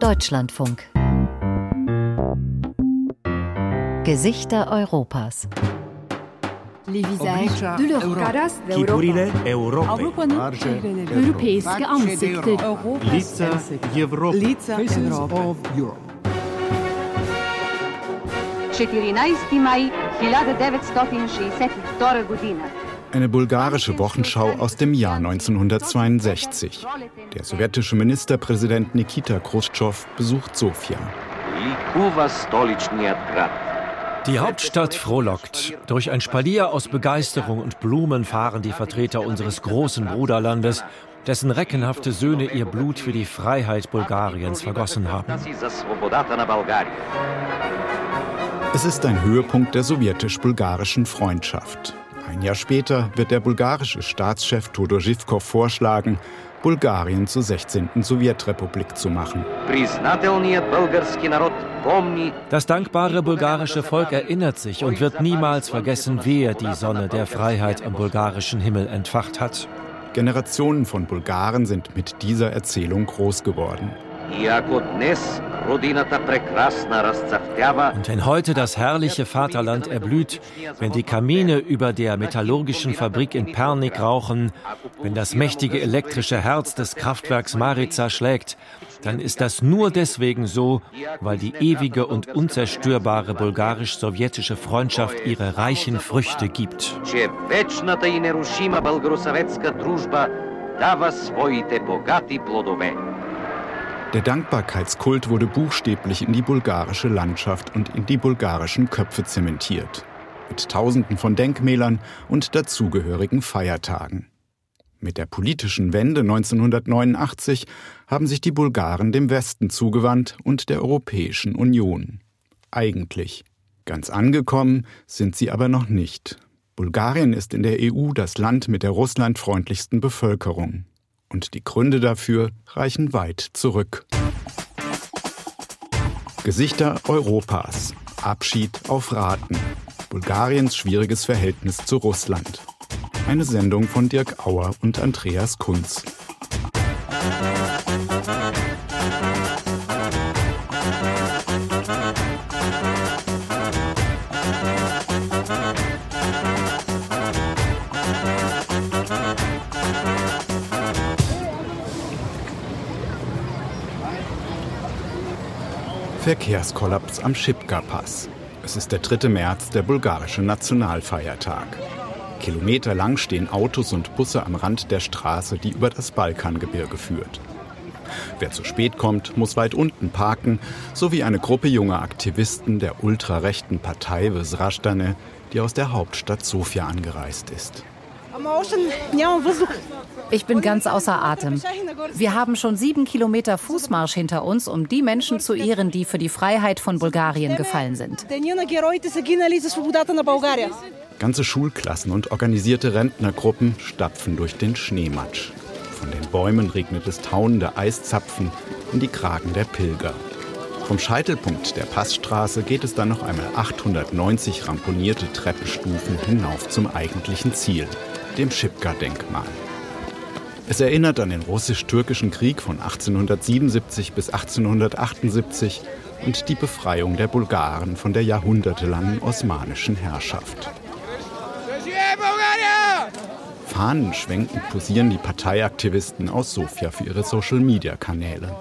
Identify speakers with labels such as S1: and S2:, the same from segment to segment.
S1: Deutschlandfunk. Gesichter Europas.
S2: Les visages de l'Europa.
S3: Figurile Europei.
S2: Avrupa'nın Europeiske ansikter.
S3: Лица Европы.
S4: Лица of Europe.
S5: 14 май 1962 година.
S6: Eine bulgarische Wochenschau aus dem Jahr 1962. Der sowjetische Ministerpräsident Nikita Khrushchev besucht Sofia.
S7: Die Hauptstadt frohlockt. Durch ein Spalier aus Begeisterung und Blumen fahren die Vertreter unseres großen Bruderlandes, dessen reckenhafte Söhne ihr Blut für die Freiheit Bulgariens vergossen haben.
S6: Es ist ein Höhepunkt der sowjetisch-bulgarischen Freundschaft. Ein Jahr später wird der bulgarische Staatschef Todor Zhivkov vorschlagen, Bulgarien zur 16. Sowjetrepublik zu machen.
S7: Das dankbare bulgarische Volk erinnert sich und wird niemals vergessen, wer die Sonne der Freiheit am bulgarischen Himmel entfacht hat.
S6: Generationen von Bulgaren sind mit dieser Erzählung groß geworden.
S7: Und wenn heute das herrliche Vaterland erblüht, wenn die Kamine über der metallurgischen Fabrik in Pernik rauchen, wenn das mächtige elektrische Herz des Kraftwerks Marica schlägt, dann ist das nur deswegen so, weil die ewige und unzerstörbare bulgarisch-sowjetische Freundschaft ihre reichen Früchte gibt.
S5: дава своите богати плодове.
S6: Der Dankbarkeitskult wurde buchstäblich in die bulgarische Landschaft und in die bulgarischen Köpfe zementiert. Mit Tausenden von Denkmälern und dazugehörigen Feiertagen. Mit der politischen Wende 1989 haben sich die Bulgaren dem Westen zugewandt und der Europäischen Union. Eigentlich. Ganz angekommen sind sie aber noch nicht. Bulgarien ist in der EU das Land mit der russlandfreundlichsten Bevölkerung. Und die Gründe dafür reichen weit zurück. Gesichter Europas. Abschied auf Raten. Bulgariens schwieriges Verhältnis zu Russland. Eine Sendung von Dirk Auer und Andreas Kunz. Verkehrskollaps am Schipka-Pass. Es ist der 3. März, der bulgarische Nationalfeiertag. Kilometerlang stehen Autos und Busse am Rand der Straße, die über das Balkangebirge führt. Wer zu spät kommt, muss weit unten parken, sowie eine Gruppe junger Aktivisten der ultrarechten Partei Vesrastane, die aus der Hauptstadt Sofia angereist ist.
S1: Ich bin ganz außer Atem. Wir haben schon sieben Kilometer Fußmarsch hinter uns, um die Menschen zu ehren, die für die Freiheit von Bulgarien gefallen sind.
S6: Ganze Schulklassen und organisierte Rentnergruppen stapfen durch den Schneematsch. Von den Bäumen regnet es taunende Eiszapfen in die Kragen der Pilger. Vom Scheitelpunkt der Passstraße geht es dann noch einmal 890 ramponierte Treppenstufen hinauf zum eigentlichen Ziel, dem Schipka-Denkmal. Es erinnert an den russisch-türkischen Krieg von 1877 bis 1878 und die Befreiung der Bulgaren von der jahrhundertelangen osmanischen Herrschaft. Fahnen schwenkend posieren die Parteiaktivisten aus Sofia für ihre Social-Media-Kanäle.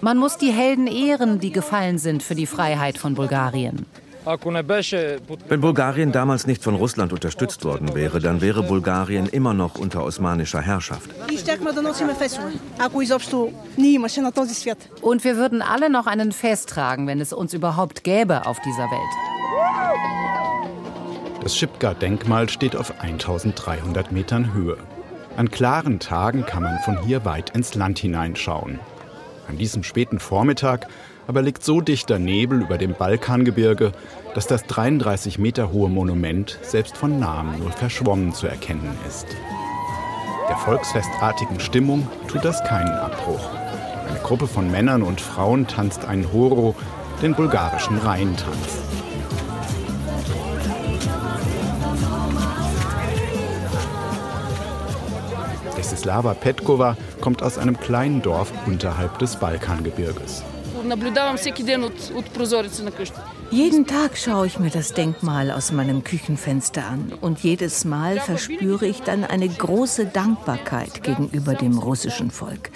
S1: Man muss die Helden ehren, die gefallen sind für die Freiheit von Bulgarien.
S8: Wenn Bulgarien damals nicht von Russland unterstützt worden wäre, dann wäre Bulgarien immer noch unter osmanischer Herrschaft.
S1: Und wir würden alle noch einen Fest tragen, wenn es uns überhaupt gäbe auf dieser Welt.
S6: Das Schipka-Denkmal steht auf 1300 Metern Höhe. An klaren Tagen kann man von hier weit ins Land hineinschauen. An diesem späten Vormittag aber liegt so dichter Nebel über dem Balkangebirge, dass das 33 Meter hohe Monument selbst von nahem nur verschwommen zu erkennen ist. Der volksfestartigen Stimmung tut das keinen Abbruch. Eine Gruppe von Männern und Frauen tanzt einen Horo, den bulgarischen Rheintanz. Desislava Petkova kommt aus einem kleinen Dorf unterhalb des Balkangebirges. наблюдавам всеки ден от, от прозореца на къщата.
S9: Jeden Tag schaue ich mir das Denkmal aus meinem Küchenfenster an und jedes Mal verspüre ich dann eine große Dankbarkeit gegenüber dem russischen Volk,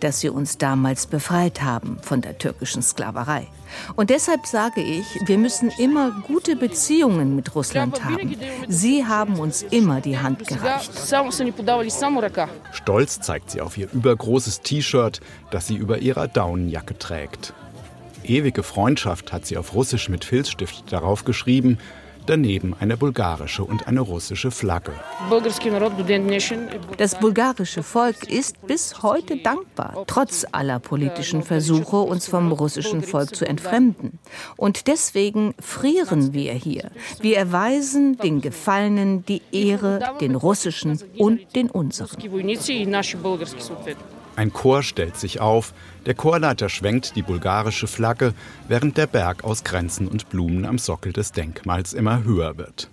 S9: dass sie uns damals befreit haben von der türkischen Sklaverei. Und deshalb sage ich, wir müssen immer gute Beziehungen mit Russland haben. Sie haben uns immer die Hand gereicht.
S6: Stolz zeigt sie auf ihr übergroßes T-Shirt, das sie über ihrer Daunenjacke trägt. Ewige Freundschaft hat sie auf Russisch mit Filzstift darauf geschrieben, daneben eine bulgarische und eine russische Flagge.
S9: Das bulgarische Volk ist bis heute dankbar, trotz aller politischen Versuche, uns vom russischen Volk zu entfremden. Und deswegen frieren wir hier. Wir erweisen den Gefallenen die Ehre, den russischen und den unseren.
S6: Ein Chor stellt sich auf, der Chorleiter schwenkt die bulgarische Flagge, während der Berg aus Grenzen und Blumen am Sockel des Denkmals immer höher wird.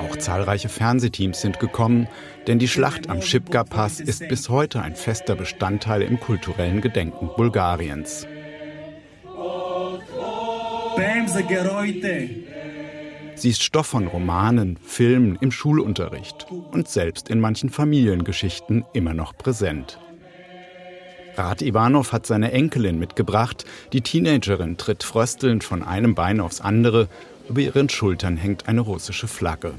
S6: Auch zahlreiche Fernsehteams sind gekommen, denn die Schlacht am Schipka-Pass ist bis heute ein fester Bestandteil im kulturellen Gedenken Bulgariens. Sie ist Stoff von Romanen, Filmen, im Schulunterricht und selbst in manchen Familiengeschichten immer noch präsent. Rat Ivanov hat seine Enkelin mitgebracht. Die Teenagerin tritt fröstelnd von einem Bein aufs andere. Über ihren Schultern hängt eine russische Flagge.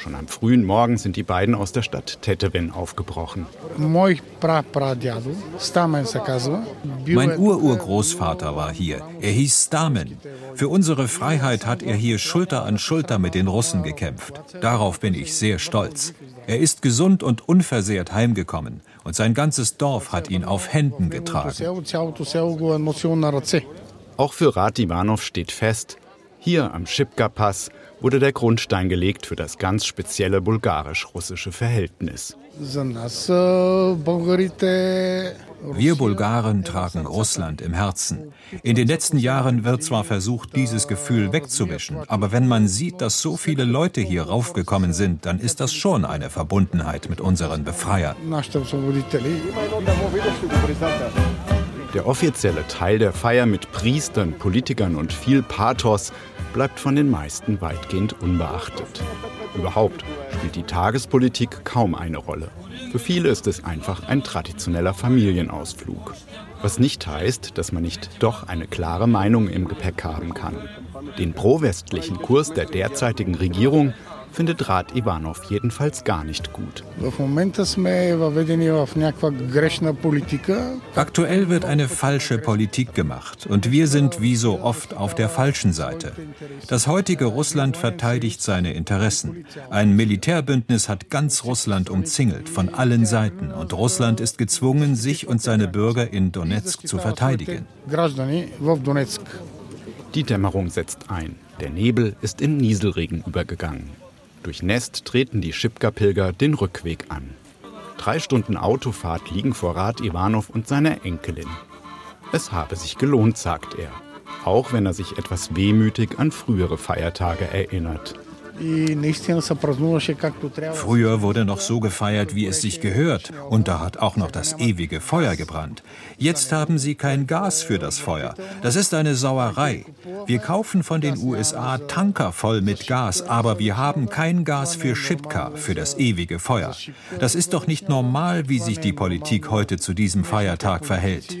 S6: Schon am frühen Morgen sind die beiden aus der Stadt Tetewin aufgebrochen.
S10: Mein
S11: Ururgroßvater war hier. Er hieß Stamen. Für unsere Freiheit hat er hier Schulter an Schulter mit den Russen gekämpft. Darauf bin ich sehr stolz. Er ist gesund und unversehrt heimgekommen und sein ganzes Dorf hat ihn auf Händen getragen.
S6: Auch für Rat Ivanov steht fest, hier am Schipka-Pass wurde der Grundstein gelegt für das ganz spezielle bulgarisch-russische Verhältnis.
S11: Wir Bulgaren tragen Russland im Herzen. In den letzten Jahren wird zwar versucht, dieses Gefühl wegzuwischen, aber wenn man sieht, dass so viele Leute hier raufgekommen sind, dann ist das schon eine Verbundenheit mit unseren Befreiern.
S6: Der offizielle Teil der Feier mit Priestern, Politikern und viel Pathos bleibt von den meisten weitgehend unbeachtet. Überhaupt spielt die Tagespolitik kaum eine Rolle. Für viele ist es einfach ein traditioneller Familienausflug. Was nicht heißt, dass man nicht doch eine klare Meinung im Gepäck haben kann. Den pro-westlichen Kurs der derzeitigen Regierung findet Rat Ivanov jedenfalls gar nicht gut.
S11: Aktuell wird eine falsche Politik gemacht und wir sind wie so oft auf der falschen Seite. Das heutige Russland verteidigt seine Interessen. Ein Militärbündnis hat ganz Russland umzingelt von allen Seiten und Russland ist gezwungen, sich und seine Bürger in Donetsk zu verteidigen.
S6: Die Dämmerung setzt ein. Der Nebel ist in Nieselregen übergegangen. Durch Nest treten die Schipka-Pilger den Rückweg an. Drei Stunden Autofahrt liegen vor Rat Ivanov und seiner Enkelin. Es habe sich gelohnt, sagt er, auch wenn er sich etwas wehmütig an frühere Feiertage erinnert.
S11: Früher wurde noch so gefeiert, wie es sich gehört, und da hat auch noch das ewige Feuer gebrannt. Jetzt haben sie kein Gas für das Feuer. Das ist eine Sauerei. Wir kaufen von den USA Tanker voll mit Gas, aber wir haben kein Gas für Schipka, für das ewige Feuer. Das ist doch nicht normal, wie sich die Politik heute zu diesem Feiertag verhält.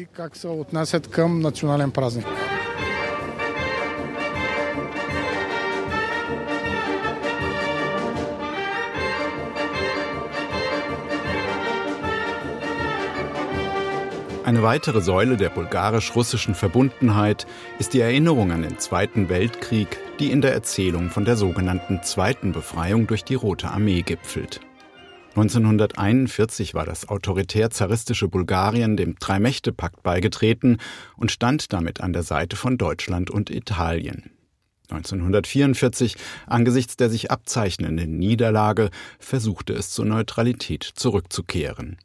S6: Eine weitere Säule der bulgarisch-russischen Verbundenheit ist die Erinnerung an den Zweiten Weltkrieg, die in der Erzählung von der sogenannten Zweiten Befreiung durch die Rote Armee gipfelt. 1941 war das autoritär-zaristische Bulgarien dem Drei-Mächte-Pakt beigetreten und stand damit an der Seite von Deutschland und Italien. 1944, angesichts der sich abzeichnenden Niederlage, versuchte es zur Neutralität zurückzukehren.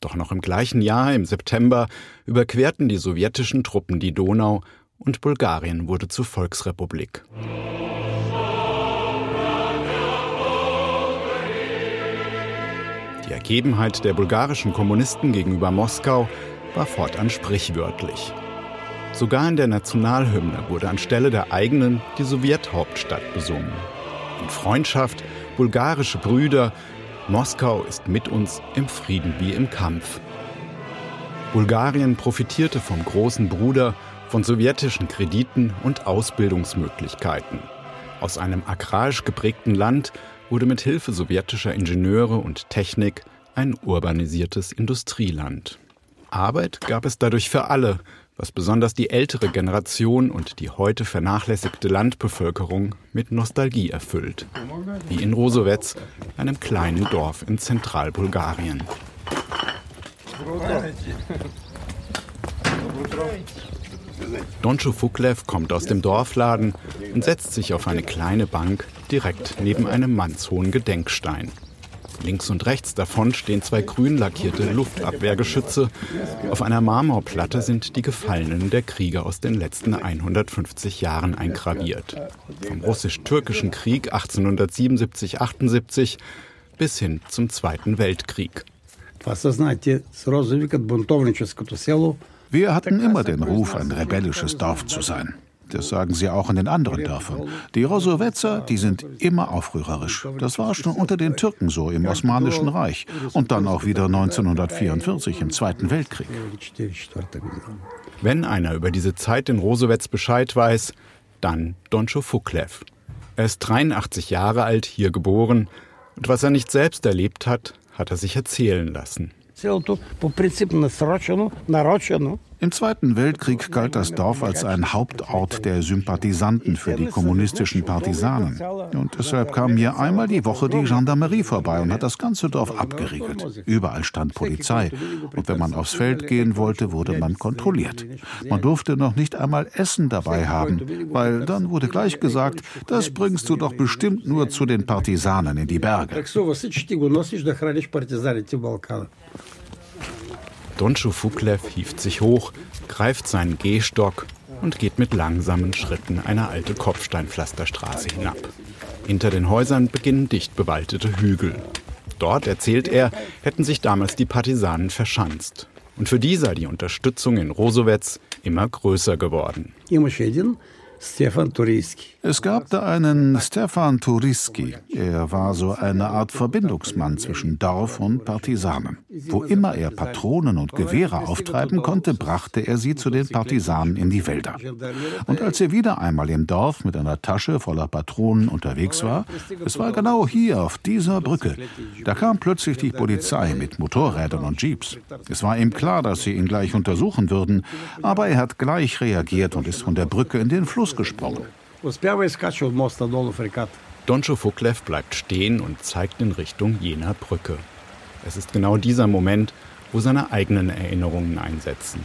S6: Doch noch im gleichen Jahr, im September, überquerten die sowjetischen Truppen die Donau und Bulgarien wurde zur Volksrepublik. Die Ergebenheit der bulgarischen Kommunisten gegenüber Moskau war fortan sprichwörtlich. Sogar in der Nationalhymne wurde anstelle der eigenen die Sowjethauptstadt besungen. In Freundschaft, bulgarische Brüder, Moskau ist mit uns im Frieden wie im Kampf. Bulgarien profitierte vom großen Bruder, von sowjetischen Krediten und Ausbildungsmöglichkeiten. Aus einem agrarisch geprägten Land wurde mit Hilfe sowjetischer Ingenieure und Technik ein urbanisiertes Industrieland. Arbeit gab es dadurch für alle, was besonders die ältere Generation und die heute vernachlässigte Landbevölkerung mit Nostalgie erfüllt. Wie in Rosowetz, einem kleinen Dorf in Zentralbulgarien. Doncho Fuklev kommt aus dem Dorfladen und setzt sich auf eine kleine Bank direkt neben einem mannshohen Gedenkstein. Links und rechts davon stehen zwei grün lackierte Luftabwehrgeschütze. Auf einer Marmorplatte sind die Gefallenen der Kriege aus den letzten 150 Jahren eingraviert. Vom russisch-türkischen Krieg 1877-78 bis hin zum Zweiten Weltkrieg.
S10: Wir hatten immer den Ruf, ein rebellisches Dorf zu sein. Das sagen sie auch in den anderen Dörfern. Die Rosowetzer, die sind immer aufrührerisch. Das war schon unter den Türken so im Osmanischen Reich und dann auch wieder 1944 im Zweiten Weltkrieg.
S6: Wenn einer über diese Zeit in Rosowetz Bescheid weiß, dann Doncho Fuklev. Er ist 83 Jahre alt, hier geboren, und was er nicht selbst erlebt hat, hat er sich erzählen lassen.
S10: Im Zweiten Weltkrieg galt das Dorf als ein Hauptort der Sympathisanten für die kommunistischen Partisanen. Und deshalb kam hier einmal die Woche die Gendarmerie vorbei und hat das ganze Dorf abgeriegelt. Überall stand Polizei. Und wenn man aufs Feld gehen wollte, wurde man kontrolliert. Man durfte noch nicht einmal Essen dabei haben, weil dann wurde gleich gesagt, das bringst du doch bestimmt nur zu den Partisanen in die Berge.
S6: Doncho Fuklev hieft sich hoch, greift seinen Gehstock und geht mit langsamen Schritten eine alte Kopfsteinpflasterstraße hinab. Hinter den Häusern beginnen dicht bewaldete Hügel. Dort, erzählt er, hätten sich damals die Partisanen verschanzt. Und für die sei die Unterstützung in Rosowetz immer größer geworden.
S10: Stefan Turiski. Es gab da einen Stefan Turiski. Er war so eine Art Verbindungsmann zwischen Dorf und Partisanen. Wo immer er Patronen und Gewehre auftreiben konnte, brachte er sie zu den Partisanen in die Wälder. Und als er wieder einmal im Dorf mit einer Tasche voller Patronen unterwegs war, es war genau hier auf dieser Brücke, da kam plötzlich die Polizei mit Motorrädern und Jeeps. Es war ihm klar, dass sie ihn gleich untersuchen würden, aber er hat gleich reagiert und ist von der Brücke in den Fluss losgesprungen.
S6: Doncho Fuklev bleibt stehen und zeigt in Richtung jener Brücke. Es ist genau dieser Moment, wo seine eigenen Erinnerungen einsetzen.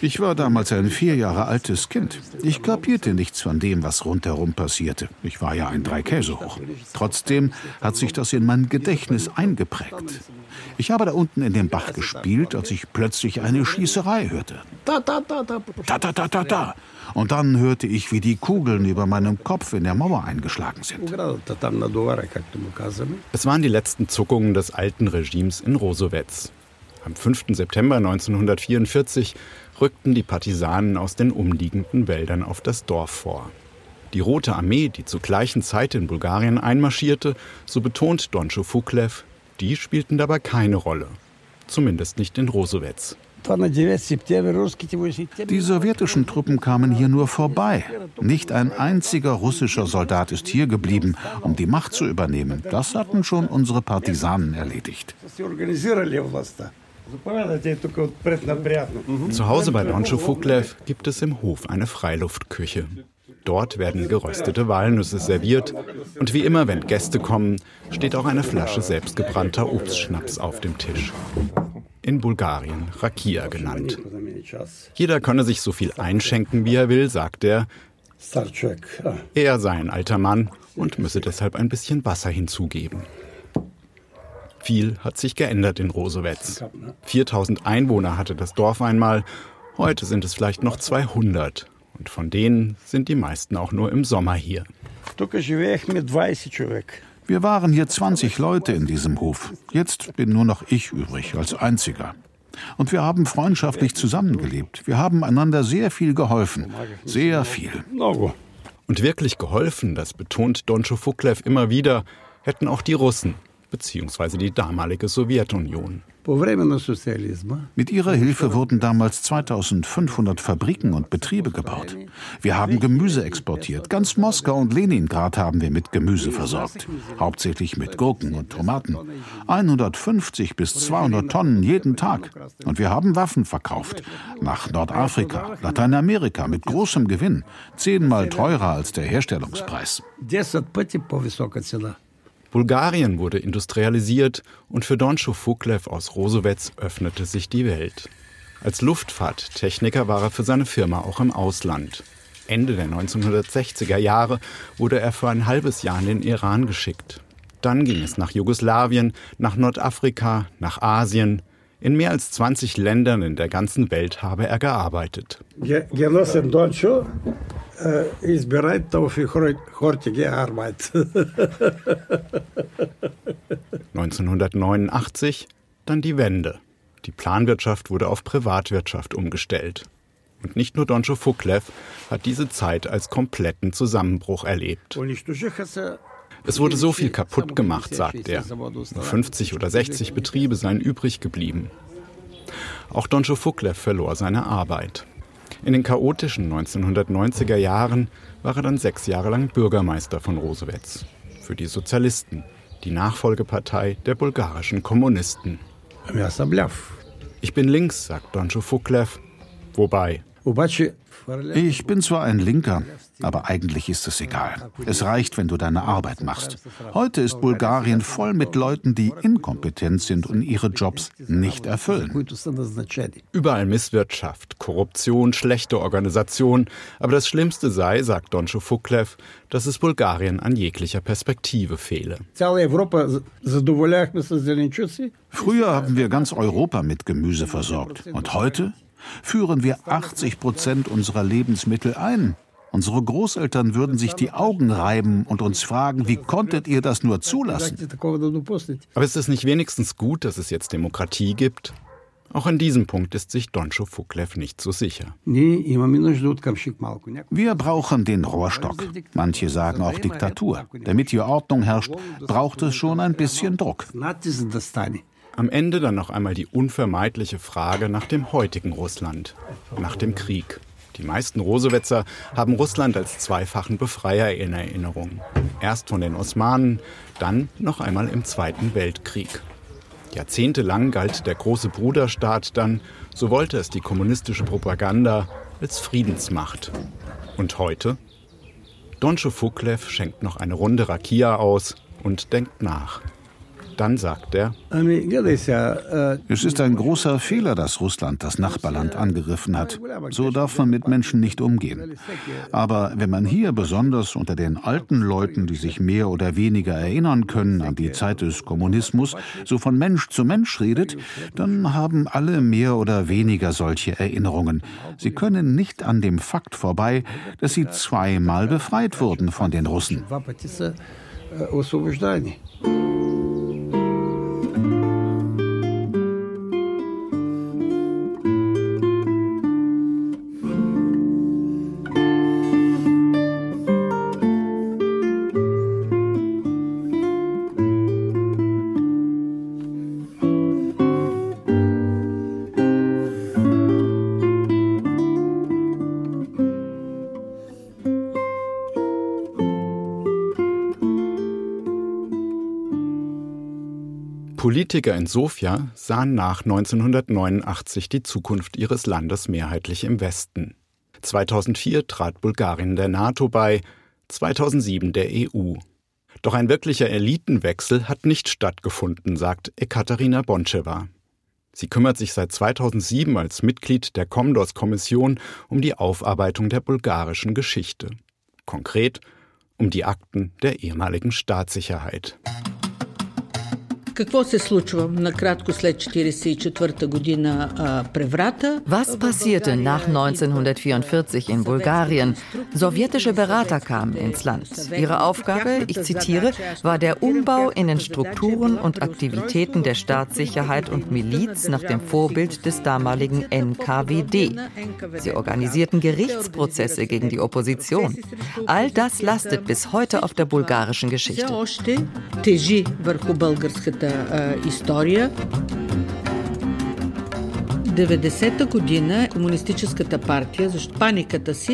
S10: Ich war damals ein vier Jahre altes Kind. Ich kapierte nichts von dem, was rundherum passierte. Ich war ja ein drei Käse hoch. Trotzdem hat sich das in mein Gedächtnis eingeprägt. Ich habe da unten in dem Bach gespielt, als ich plötzlich eine Schießerei hörte. Da, da, da, da, da, da, da, da. Und dann hörte ich, wie die Kugeln über meinem Kopf in der Mauer eingeschlagen sind.
S6: Es waren die letzten Zuckungen des alten Regimes in Rosowetz. Am 5. September 1944 rückten die Partisanen aus den umliegenden Wäldern auf das Dorf vor. Die Rote Armee, die zur gleichen Zeit in Bulgarien einmarschierte, so betont Doncho Fuklev, die spielten dabei keine Rolle. Zumindest nicht in Rosowetz.
S10: Die sowjetischen Truppen kamen hier nur vorbei. Nicht ein einziger russischer Soldat ist hier geblieben, um die Macht zu übernehmen. Das hatten schon unsere Partisanen erledigt.
S6: Zu Hause bei Doncho Fuklev gibt es im Hof eine Freiluftküche. Dort werden geröstete Walnüsse serviert und wie immer, wenn Gäste kommen, steht auch eine Flasche selbstgebrannter Obstschnaps auf dem Tisch in Bulgarien Rakia genannt. Jeder könne sich so viel einschenken, wie er will, sagt er. Er sei ein alter Mann und müsse deshalb ein bisschen Wasser hinzugeben. Viel hat sich geändert in Rosowetz. 4000 Einwohner hatte das Dorf einmal, heute sind es vielleicht noch 200. Und von denen sind die meisten auch nur im Sommer hier.
S10: Wir waren hier 20 Leute in diesem Hof. Jetzt bin nur noch ich übrig, als einziger. Und wir haben freundschaftlich zusammengelebt. Wir haben einander sehr viel geholfen. Sehr viel.
S6: Und wirklich geholfen, das betont Doncho Fuklev immer wieder, hätten auch die Russen, beziehungsweise die damalige Sowjetunion.
S10: Mit ihrer Hilfe wurden damals 2500 Fabriken und Betriebe gebaut. Wir haben Gemüse exportiert. Ganz Moskau und Leningrad haben wir mit Gemüse versorgt. Hauptsächlich mit Gurken und Tomaten. 150 bis 200 Tonnen jeden Tag. Und wir haben Waffen verkauft. Nach Nordafrika, Lateinamerika mit großem Gewinn. Zehnmal teurer als der Herstellungspreis.
S6: Bulgarien wurde industrialisiert und für Doncho Fuklev aus Rosowetz öffnete sich die Welt. Als Luftfahrttechniker war er für seine Firma auch im Ausland. Ende der 1960er Jahre wurde er für ein halbes Jahr in den Iran geschickt. Dann ging es nach Jugoslawien, nach Nordafrika, nach Asien. In mehr als 20 Ländern in der ganzen Welt habe er gearbeitet.
S12: Genossen Doncho äh, ist bereit auf die heutige Arbeit.
S6: 1989 dann die Wende. Die Planwirtschaft wurde auf Privatwirtschaft umgestellt. Und nicht nur Doncho Fuklev hat diese Zeit als kompletten Zusammenbruch erlebt. Es wurde so viel kaputt gemacht, sagt er. Nur 50 oder 60 Betriebe seien übrig geblieben. Auch Doncho Fuklev verlor seine Arbeit. In den chaotischen 1990er Jahren war er dann sechs Jahre lang Bürgermeister von Rosewetz. Für die Sozialisten, die Nachfolgepartei der bulgarischen Kommunisten. Ich bin links, sagt Doncho Fuklev. Wobei.
S10: Ich bin zwar ein Linker, aber eigentlich ist es egal. Es reicht, wenn du deine Arbeit machst. Heute ist Bulgarien voll mit Leuten, die inkompetent sind und ihre Jobs nicht erfüllen.
S6: Überall Misswirtschaft, Korruption, schlechte Organisation. Aber das Schlimmste sei, sagt Doncho Fuklev, dass es Bulgarien an jeglicher Perspektive fehle.
S10: Früher haben wir ganz Europa mit Gemüse versorgt. Und heute führen wir 80 Prozent unserer Lebensmittel ein. Unsere Großeltern würden sich die Augen reiben und uns fragen, wie konntet ihr das nur zulassen?
S6: Aber ist es nicht wenigstens gut, dass es jetzt Demokratie gibt? Auch an diesem Punkt ist sich Doncho Fuklev nicht so sicher.
S10: Wir brauchen den Rohrstock. Manche sagen auch Diktatur. Damit hier Ordnung herrscht, braucht es schon ein bisschen Druck.
S6: Am Ende dann noch einmal die unvermeidliche Frage nach dem heutigen Russland, nach dem Krieg. Die meisten Rosewetzer haben Russland als zweifachen Befreier in Erinnerung. Erst von den Osmanen, dann noch einmal im Zweiten Weltkrieg. Jahrzehntelang galt der große Bruderstaat dann, so wollte es die kommunistische Propaganda, als Friedensmacht. Und heute? Doncho Fuklev schenkt noch eine Runde Rakia aus und denkt nach. Dann sagt er,
S10: es ist ein großer Fehler, dass Russland das Nachbarland angegriffen hat. So darf man mit Menschen nicht umgehen. Aber wenn man hier besonders unter den alten Leuten, die sich mehr oder weniger erinnern können an die Zeit des Kommunismus, so von Mensch zu Mensch redet, dann haben alle mehr oder weniger solche Erinnerungen. Sie können nicht an dem Fakt vorbei, dass sie zweimal befreit wurden von den Russen.
S6: Politiker in Sofia sahen nach 1989 die Zukunft ihres Landes mehrheitlich im Westen. 2004 trat Bulgarien der NATO bei, 2007 der EU. Doch ein wirklicher Elitenwechsel hat nicht stattgefunden, sagt Ekaterina Boncheva. Sie kümmert sich seit 2007 als Mitglied der Komdos-Kommission um die Aufarbeitung der bulgarischen Geschichte. Konkret um die Akten der ehemaligen Staatssicherheit.
S13: Was passierte nach 1944 in Bulgarien? Sowjetische Berater kamen ins Land. Ihre Aufgabe, ich zitiere, war der Umbau in den Strukturen und Aktivitäten der Staatssicherheit und Miliz nach dem Vorbild des damaligen NKWD. Sie organisierten Gerichtsprozesse gegen die Opposition. All das lastet bis heute auf der bulgarischen Geschichte
S9: история.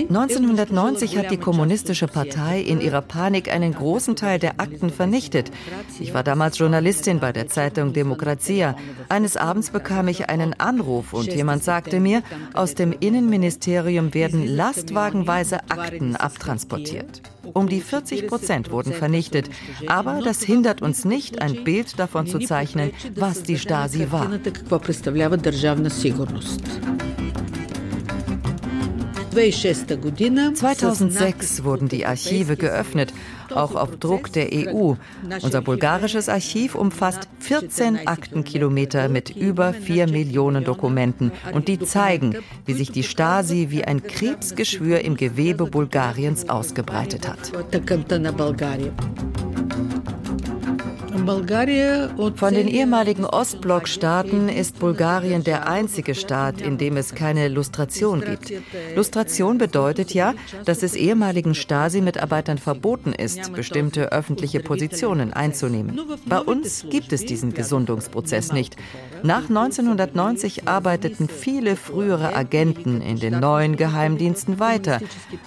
S9: 1990 hat die Kommunistische Partei in ihrer Panik einen großen Teil der Akten vernichtet. Ich war damals Journalistin bei der Zeitung Demokratia. Eines Abends bekam ich einen Anruf und jemand sagte mir, aus dem Innenministerium werden lastwagenweise Akten abtransportiert. Um die 40 Prozent wurden vernichtet. Aber das hindert uns nicht, ein Bild davon zu zeichnen, was die Stasi war. 2006 wurden die Archive geöffnet, auch auf Druck der EU. Unser bulgarisches Archiv umfasst 14 Aktenkilometer mit über 4 Millionen Dokumenten und die zeigen, wie sich die Stasi wie ein Krebsgeschwür im Gewebe Bulgariens ausgebreitet hat. Von den ehemaligen Ostblockstaaten ist Bulgarien der einzige Staat, in dem es keine Lustration gibt. Lustration bedeutet ja, dass es ehemaligen Stasi-Mitarbeitern verboten ist, bestimmte öffentliche Positionen einzunehmen. Bei uns gibt es diesen Gesundungsprozess nicht. Nach 1990 arbeiteten viele frühere Agenten in den neuen Geheimdiensten weiter.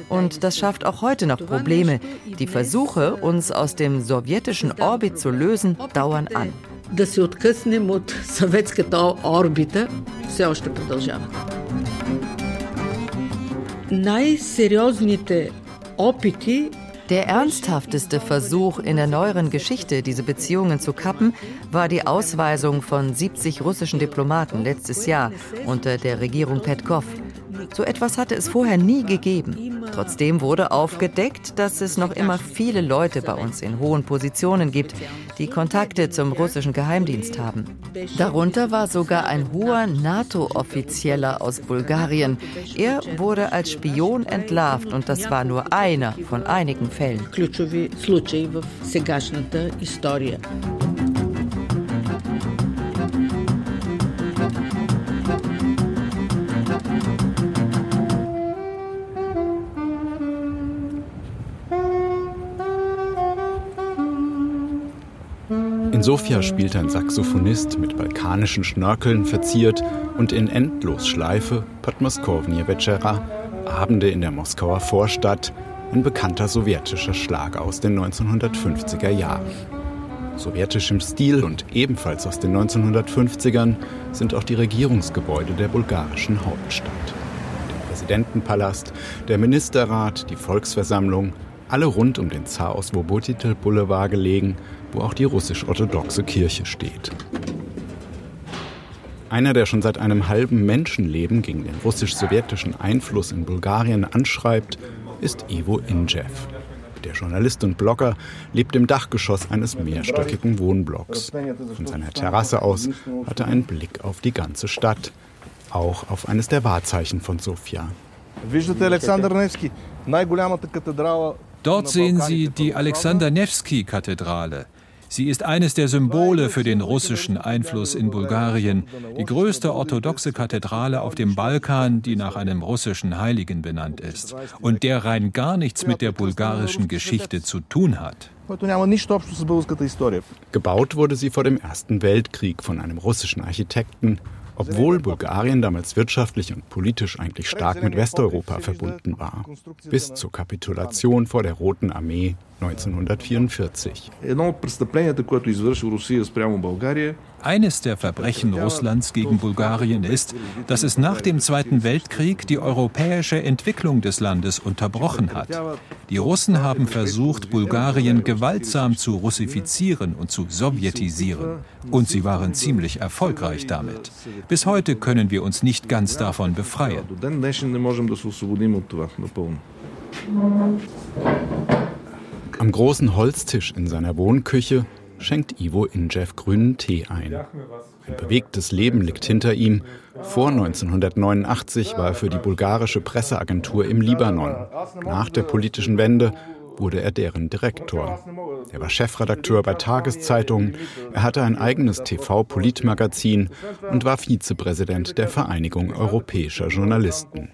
S9: Und das schafft auch heute noch Probleme. Die Versuche, uns aus dem sowjetischen Orbit zu lösen, dauern an. Да се откъснем от съветската орбита все още продължава. Най-сериозните опити Der ernsthafteste Versuch in der neueren Geschichte, diese Beziehungen zu kappen, war die Ausweisung von 70 russischen Diplomaten letztes Jahr unter der Regierung Petkov. So etwas hatte es vorher nie gegeben. Trotzdem wurde aufgedeckt, dass es noch immer viele Leute bei uns in hohen Positionen gibt, die Kontakte zum russischen Geheimdienst haben. Darunter war sogar ein hoher NATO-Offizieller aus Bulgarien. Er wurde als Spion entlarvt und das war nur einer von einigen Fällen.
S6: In Sofia spielt ein Saxophonist mit balkanischen Schnörkeln verziert und in Endlosschleife Podmoskovnie Večera, Abende in der Moskauer Vorstadt, ein bekannter sowjetischer Schlag aus den 1950er Jahren. Sowjetisch im Stil und ebenfalls aus den 1950ern sind auch die Regierungsgebäude der bulgarischen Hauptstadt. Der Präsidentenpalast, der Ministerrat, die Volksversammlung, alle rund um den Zar aus Wobotitel Boulevard gelegen wo auch die russisch-orthodoxe Kirche steht. Einer, der schon seit einem halben Menschenleben gegen den russisch-sowjetischen Einfluss in Bulgarien anschreibt, ist Ivo Injev. Der Journalist und Blogger lebt im Dachgeschoss eines mehrstöckigen Wohnblocks. Von seiner Terrasse aus hat er einen Blick auf die ganze Stadt, auch auf eines der Wahrzeichen von Sofia.
S11: Dort sehen Sie die Alexander Nevsky-Kathedrale. Sie ist eines der Symbole für den russischen Einfluss in Bulgarien, die größte orthodoxe Kathedrale auf dem Balkan, die nach einem russischen Heiligen benannt ist und der rein gar nichts mit der bulgarischen Geschichte zu tun hat.
S6: Gebaut wurde sie vor dem Ersten Weltkrieg von einem russischen Architekten obwohl Bulgarien damals wirtschaftlich und politisch eigentlich stark mit Westeuropa verbunden war, bis zur Kapitulation vor der Roten Armee 1944.
S11: Eines der Verbrechen Russlands gegen Bulgarien ist, dass es nach dem Zweiten Weltkrieg die europäische Entwicklung des Landes unterbrochen hat. Die Russen haben versucht, Bulgarien gewaltsam zu russifizieren und zu sowjetisieren. Und sie waren ziemlich erfolgreich damit. Bis heute können wir uns nicht ganz davon befreien.
S6: Am großen Holztisch in seiner Wohnküche schenkt Ivo Injev grünen Tee ein. Ein bewegtes Leben liegt hinter ihm. Vor 1989 war er für die bulgarische Presseagentur im Libanon. Nach der politischen Wende wurde er deren Direktor. Er war Chefredakteur bei Tageszeitungen, er hatte ein eigenes TV-Politmagazin und war Vizepräsident der Vereinigung europäischer Journalisten.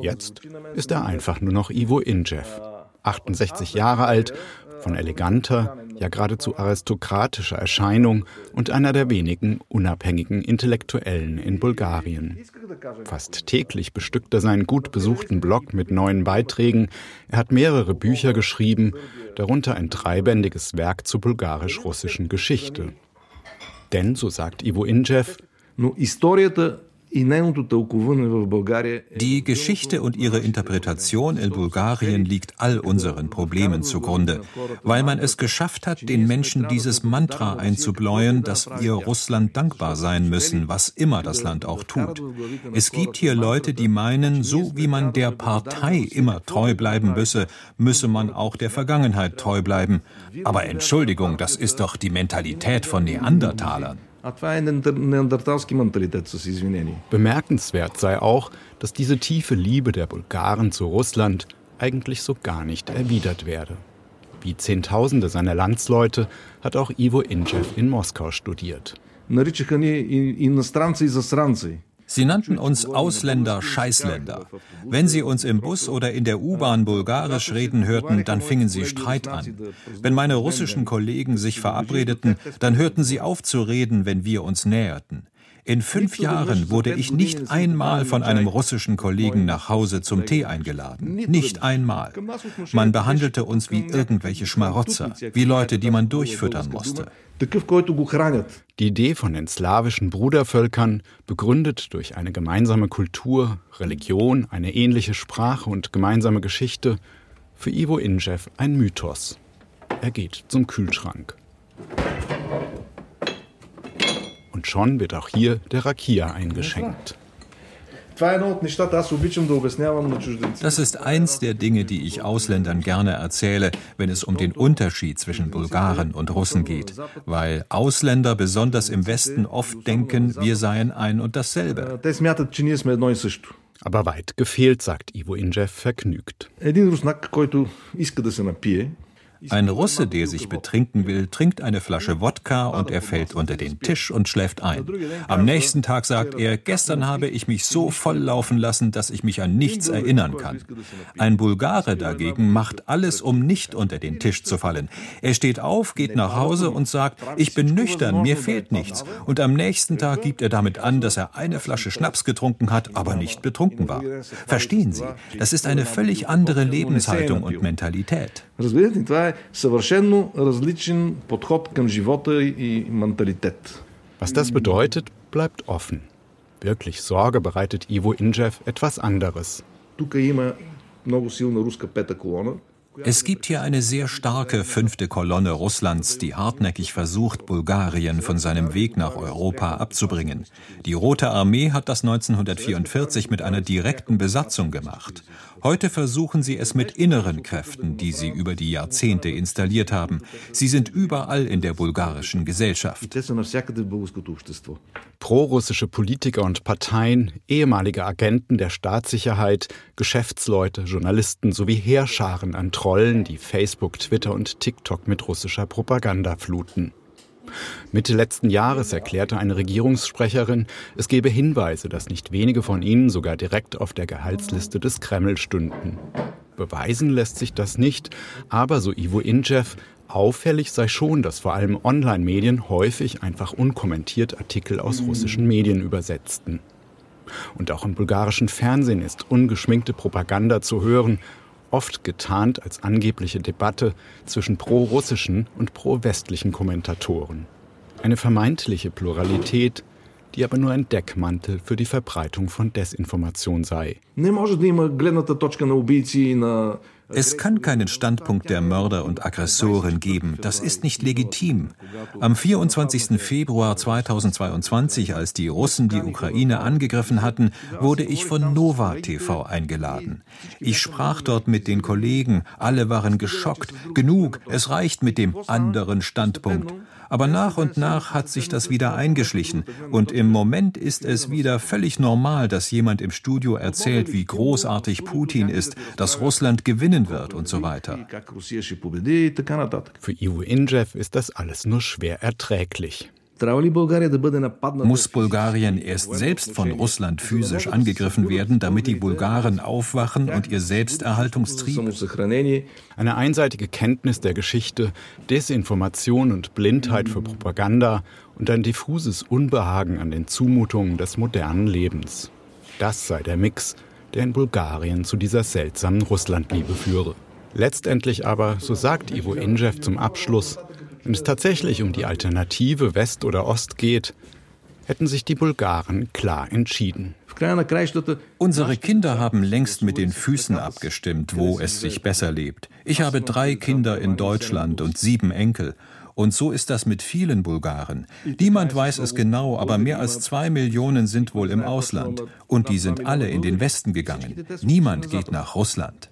S6: Jetzt ist er einfach nur noch Ivo Injev, 68 Jahre alt, von eleganter, ja geradezu aristokratischer Erscheinung und einer der wenigen unabhängigen Intellektuellen in Bulgarien. Fast täglich bestückt er seinen gut besuchten Blog mit neuen Beiträgen. Er hat mehrere Bücher geschrieben, darunter ein dreibändiges Werk zur bulgarisch-russischen Geschichte. Denn, so sagt Ivo Injev,
S11: die Geschichte und ihre Interpretation in Bulgarien liegt all unseren Problemen zugrunde, weil man es geschafft hat, den Menschen dieses Mantra einzubläuen, dass wir Russland dankbar sein müssen, was immer das Land auch tut. Es gibt hier Leute, die meinen, so wie man der Partei immer treu bleiben müsse, müsse man auch der Vergangenheit treu bleiben. Aber Entschuldigung, das ist doch die Mentalität von Neandertalern.
S6: Bemerkenswert sei auch, dass diese tiefe Liebe der Bulgaren zu Russland eigentlich so gar nicht erwidert werde. Wie Zehntausende seiner Landsleute hat auch Ivo Injev in Moskau studiert.
S11: Sie nannten uns Ausländer Scheißländer. Wenn Sie uns im Bus oder in der U-Bahn bulgarisch reden hörten, dann fingen Sie Streit an. Wenn meine russischen Kollegen sich verabredeten, dann hörten sie auf zu reden, wenn wir uns näherten. In fünf Jahren wurde ich nicht einmal von einem russischen Kollegen nach Hause zum Tee eingeladen. Nicht einmal. Man behandelte uns wie irgendwelche Schmarotzer, wie Leute, die man durchfüttern musste.
S6: Die Idee von den slawischen Brudervölkern, begründet durch eine gemeinsame Kultur, Religion, eine ähnliche Sprache und gemeinsame Geschichte, für Ivo Injev ein Mythos. Er geht zum Kühlschrank. Und schon wird auch hier der Rakia eingeschenkt.
S11: Das ist eins der Dinge, die ich Ausländern gerne erzähle, wenn es um den Unterschied zwischen Bulgaren und Russen geht, weil Ausländer besonders im Westen oft denken, wir seien ein und dasselbe.
S6: Aber weit gefehlt, sagt Ivo Injev vergnügt.
S11: Ein Russe, der sich betrinken will, trinkt eine Flasche Wodka und er fällt unter den Tisch und schläft ein. Am nächsten Tag sagt er, gestern habe ich mich so voll laufen lassen, dass ich mich an nichts erinnern kann. Ein Bulgare dagegen macht alles, um nicht unter den Tisch zu fallen. Er steht auf, geht nach Hause und sagt, ich bin nüchtern, mir fehlt nichts. Und am nächsten Tag gibt er damit an, dass er eine Flasche Schnaps getrunken hat, aber nicht betrunken war. Verstehen Sie, das ist eine völlig andere Lebenshaltung und Mentalität
S14: съвършенно различен подход към живота и менталитет.
S6: Was das bedeutet, bleibt offen. Wirklich Sorge bereitet Ivo Injev etwas anderes.
S14: Тук има много силна руска пета колона.
S11: Es gibt hier eine sehr starke fünfte Kolonne Russlands, die hartnäckig versucht, Bulgarien von seinem Weg nach Europa abzubringen. Die Rote Armee hat das 1944 mit einer direkten Besatzung gemacht. Heute versuchen sie es mit inneren Kräften, die sie über die Jahrzehnte installiert haben. Sie sind überall in der bulgarischen Gesellschaft.
S6: Prorussische Politiker und Parteien, ehemalige Agenten der Staatssicherheit, Geschäftsleute, Journalisten sowie Heerscharen an Trollen, die Facebook, Twitter und TikTok mit russischer Propaganda fluten. Mitte letzten Jahres erklärte eine Regierungssprecherin, es gebe Hinweise, dass nicht wenige von ihnen sogar direkt auf der Gehaltsliste des Kreml stünden. Beweisen lässt sich das nicht, aber so Ivo Injev, auffällig sei schon, dass vor allem Online-Medien häufig einfach unkommentiert Artikel aus russischen Medien übersetzten. Und auch im bulgarischen Fernsehen ist ungeschminkte Propaganda zu hören, oft getarnt als angebliche Debatte zwischen pro-russischen und pro-westlichen Kommentatoren. Eine vermeintliche Pluralität, die aber nur ein Deckmantel für die Verbreitung von Desinformation sei.
S11: Es kann keinen Standpunkt der Mörder und Aggressoren geben. Das ist nicht legitim. Am 24. Februar 2022, als die Russen die Ukraine angegriffen hatten, wurde ich von Nova TV eingeladen. Ich sprach dort mit den Kollegen. Alle waren geschockt. Genug, es reicht mit dem anderen Standpunkt. Aber nach und nach hat sich das wieder eingeschlichen. Und im Moment ist es wieder völlig normal, dass jemand im Studio erzählt, wie großartig Putin ist, dass Russland gewinnen wird und so weiter.
S6: Für Ivo Injev ist das alles nur schwer erträglich.
S11: Muss Bulgarien erst selbst von Russland physisch angegriffen werden, damit die Bulgaren aufwachen und ihr Selbsterhaltungstrieb?
S6: Eine einseitige Kenntnis der Geschichte, Desinformation und Blindheit für Propaganda und ein diffuses Unbehagen an den Zumutungen des modernen Lebens. Das sei der Mix, der in Bulgarien zu dieser seltsamen Russlandliebe führe. Letztendlich aber, so sagt Ivo Injev zum Abschluss, wenn es tatsächlich um die Alternative West oder Ost geht, hätten sich die Bulgaren klar entschieden.
S11: Unsere Kinder haben längst mit den Füßen abgestimmt, wo es sich besser lebt. Ich habe drei Kinder in Deutschland und sieben Enkel. Und so ist das mit vielen Bulgaren. Niemand weiß es genau, aber mehr als zwei Millionen sind wohl im Ausland. Und die sind alle in den Westen gegangen. Niemand geht nach Russland.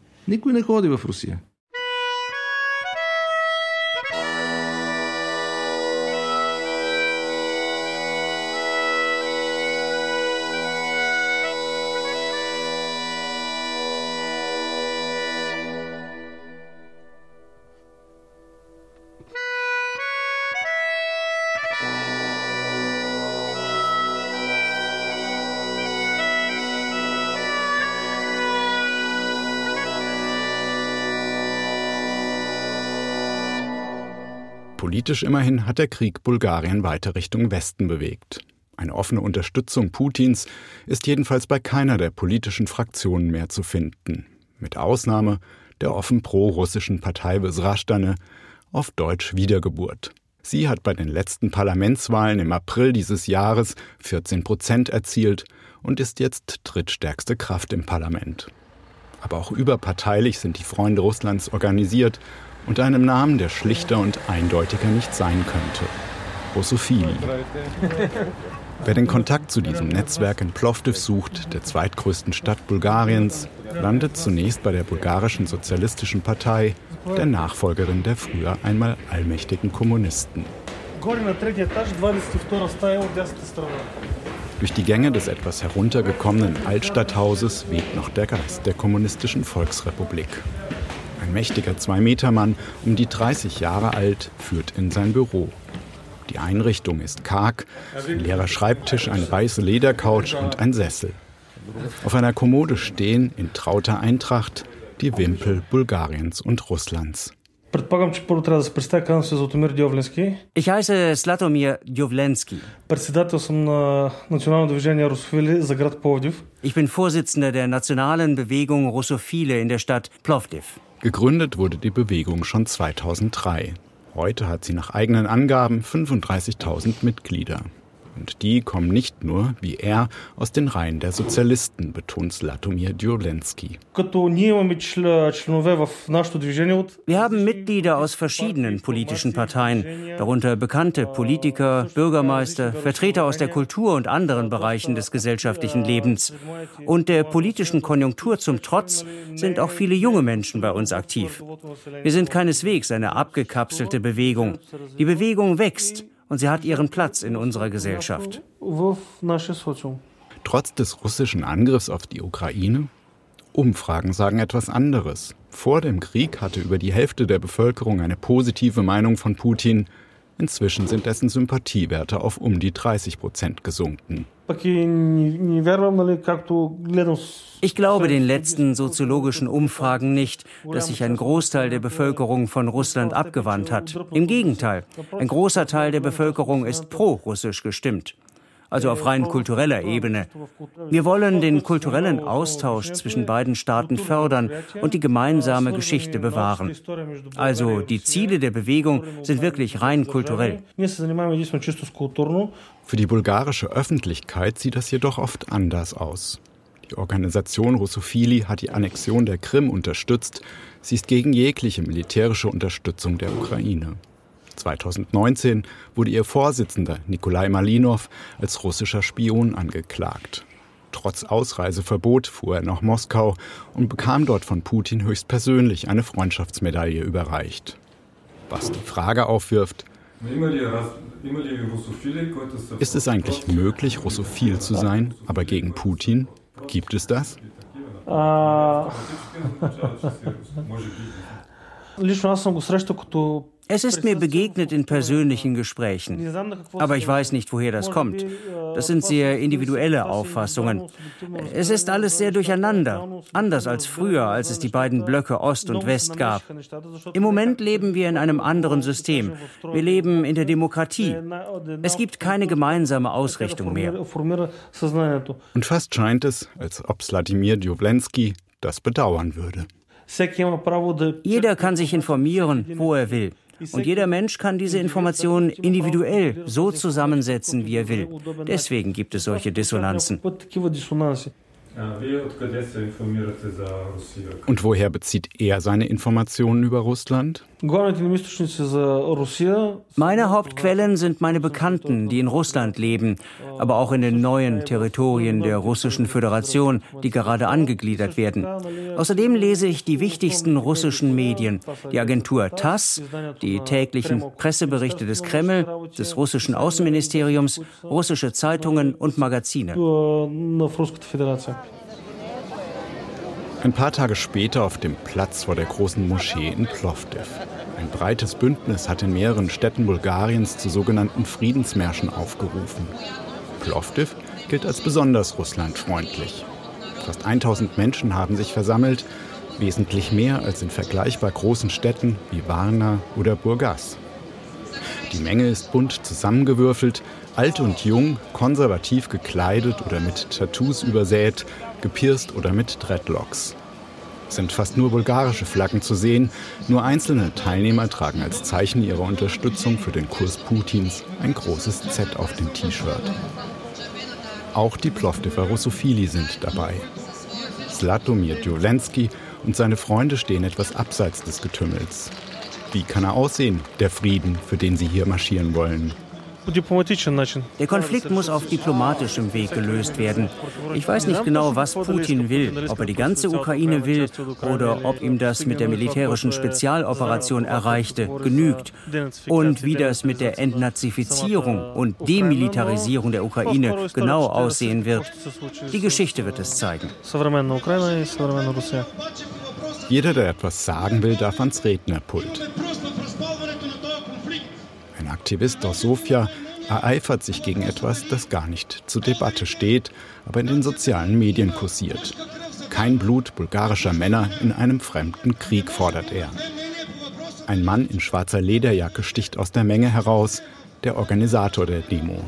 S6: Politisch immerhin hat der Krieg Bulgarien weiter Richtung Westen bewegt. Eine offene Unterstützung Putins ist jedenfalls bei keiner der politischen Fraktionen mehr zu finden. Mit Ausnahme der offen pro-russischen Partei Besrachtane, auf Deutsch Wiedergeburt. Sie hat bei den letzten Parlamentswahlen im April dieses Jahres 14 Prozent erzielt und ist jetzt drittstärkste Kraft im Parlament. Aber auch überparteilich sind die Freunde Russlands organisiert und einem Namen, der schlichter und eindeutiger nicht sein könnte. Russophili. Wer den Kontakt zu diesem Netzwerk in Plovdiv sucht, der zweitgrößten Stadt Bulgariens, landet zunächst bei der bulgarischen Sozialistischen Partei, der Nachfolgerin der früher einmal allmächtigen Kommunisten. Durch die Gänge des etwas heruntergekommenen Altstadthauses weht noch der Geist der kommunistischen Volksrepublik. Ein mächtiger Zwei-Meter-Mann, um die 30 Jahre alt, führt in sein Büro. Die Einrichtung ist karg, ein leerer Schreibtisch, eine weiße Ledercouch und ein Sessel. Auf einer Kommode stehen in trauter Eintracht die Wimpel Bulgariens und Russlands.
S15: Ich heiße Slatomir Djovlenski. Ich bin Vorsitzender der nationalen Bewegung Russophile in der Stadt Plovdiv.
S6: Gegründet wurde die Bewegung schon 2003. Heute hat sie nach eigenen Angaben 35.000 Mitglieder. Und die kommen nicht nur, wie er, aus den Reihen der Sozialisten, betont Slatomir Djurlenski.
S15: Wir haben Mitglieder aus verschiedenen politischen Parteien, darunter bekannte Politiker, Bürgermeister, Vertreter aus der Kultur und anderen Bereichen des gesellschaftlichen Lebens. Und der politischen Konjunktur zum Trotz sind auch viele junge Menschen bei uns aktiv. Wir sind keineswegs eine abgekapselte Bewegung. Die Bewegung wächst und sie hat ihren Platz in unserer Gesellschaft.
S6: Trotz des russischen Angriffs auf die Ukraine? Umfragen sagen etwas anderes. Vor dem Krieg hatte über die Hälfte der Bevölkerung eine positive Meinung von Putin. Inzwischen sind dessen Sympathiewerte auf um die 30 Prozent gesunken.
S15: Ich glaube den letzten soziologischen Umfragen nicht, dass sich ein Großteil der Bevölkerung von Russland abgewandt hat. Im Gegenteil, ein großer Teil der Bevölkerung ist pro-russisch gestimmt also auf rein kultureller Ebene. Wir wollen den kulturellen Austausch zwischen beiden Staaten fördern und die gemeinsame Geschichte bewahren. Also die Ziele der Bewegung sind wirklich rein kulturell.
S6: Für die bulgarische Öffentlichkeit sieht das jedoch oft anders aus. Die Organisation Russophili hat die Annexion der Krim unterstützt. Sie ist gegen jegliche militärische Unterstützung der Ukraine. 2019 wurde ihr Vorsitzender Nikolai Malinov als russischer Spion angeklagt. Trotz Ausreiseverbot fuhr er nach Moskau und bekam dort von Putin höchstpersönlich eine Freundschaftsmedaille überreicht. Was die Frage aufwirft, ist es eigentlich möglich, russophil zu sein, aber gegen Putin? Gibt es das?
S15: Es ist mir begegnet in persönlichen Gesprächen. Aber ich weiß nicht, woher das kommt. Das sind sehr individuelle Auffassungen. Es ist alles sehr durcheinander. Anders als früher, als es die beiden Blöcke Ost und West gab. Im Moment leben wir in einem anderen System. Wir leben in der Demokratie. Es gibt keine gemeinsame Ausrichtung mehr.
S6: Und fast scheint es, als ob Sladimir Djowlensky das bedauern würde.
S15: Jeder kann sich informieren, wo er will. Und jeder Mensch kann diese Informationen individuell so zusammensetzen, wie er will. Deswegen gibt es solche Dissonanzen.
S6: Und woher bezieht er seine Informationen über Russland?
S15: Meine Hauptquellen sind meine Bekannten, die in Russland leben, aber auch in den neuen Territorien der Russischen Föderation, die gerade angegliedert werden. Außerdem lese ich die wichtigsten russischen Medien, die Agentur TASS, die täglichen Presseberichte des Kreml, des russischen Außenministeriums, russische Zeitungen und Magazine.
S6: Ein paar Tage später auf dem Platz vor der großen Moschee in Plovdiv. Ein breites Bündnis hat in mehreren Städten Bulgariens zu sogenannten Friedensmärschen aufgerufen. Plovdiv gilt als besonders russlandfreundlich. Fast 1000 Menschen haben sich versammelt, wesentlich mehr als in vergleichbar großen Städten wie Varna oder Burgas. Die Menge ist bunt zusammengewürfelt, alt und jung, konservativ gekleidet oder mit Tattoos übersät, gepierst oder mit Dreadlocks. Es sind fast nur bulgarische Flaggen zu sehen, nur einzelne Teilnehmer tragen als Zeichen ihrer Unterstützung für den Kurs Putins ein großes Z auf dem T-Shirt. Auch die Plovdiver Russophili sind dabei. Slatomir Djolensky und seine Freunde stehen etwas abseits des Getümmels. Wie kann er aussehen, der Frieden, für den sie hier marschieren wollen?
S15: Der Konflikt muss auf diplomatischem Weg gelöst werden. Ich weiß nicht genau, was Putin will, ob er die ganze Ukraine will oder ob ihm das mit der militärischen Spezialoperation Erreichte genügt und wie das mit der Entnazifizierung und Demilitarisierung der Ukraine genau aussehen wird. Die Geschichte wird es zeigen.
S6: Jeder, der etwas sagen will, darf ans Rednerpult. Ein Aktivist aus Sofia ereifert sich gegen etwas, das gar nicht zur Debatte steht, aber in den sozialen Medien kursiert. Kein Blut bulgarischer Männer in einem fremden Krieg, fordert er. Ein Mann in schwarzer Lederjacke sticht aus der Menge heraus, der Organisator der Demo.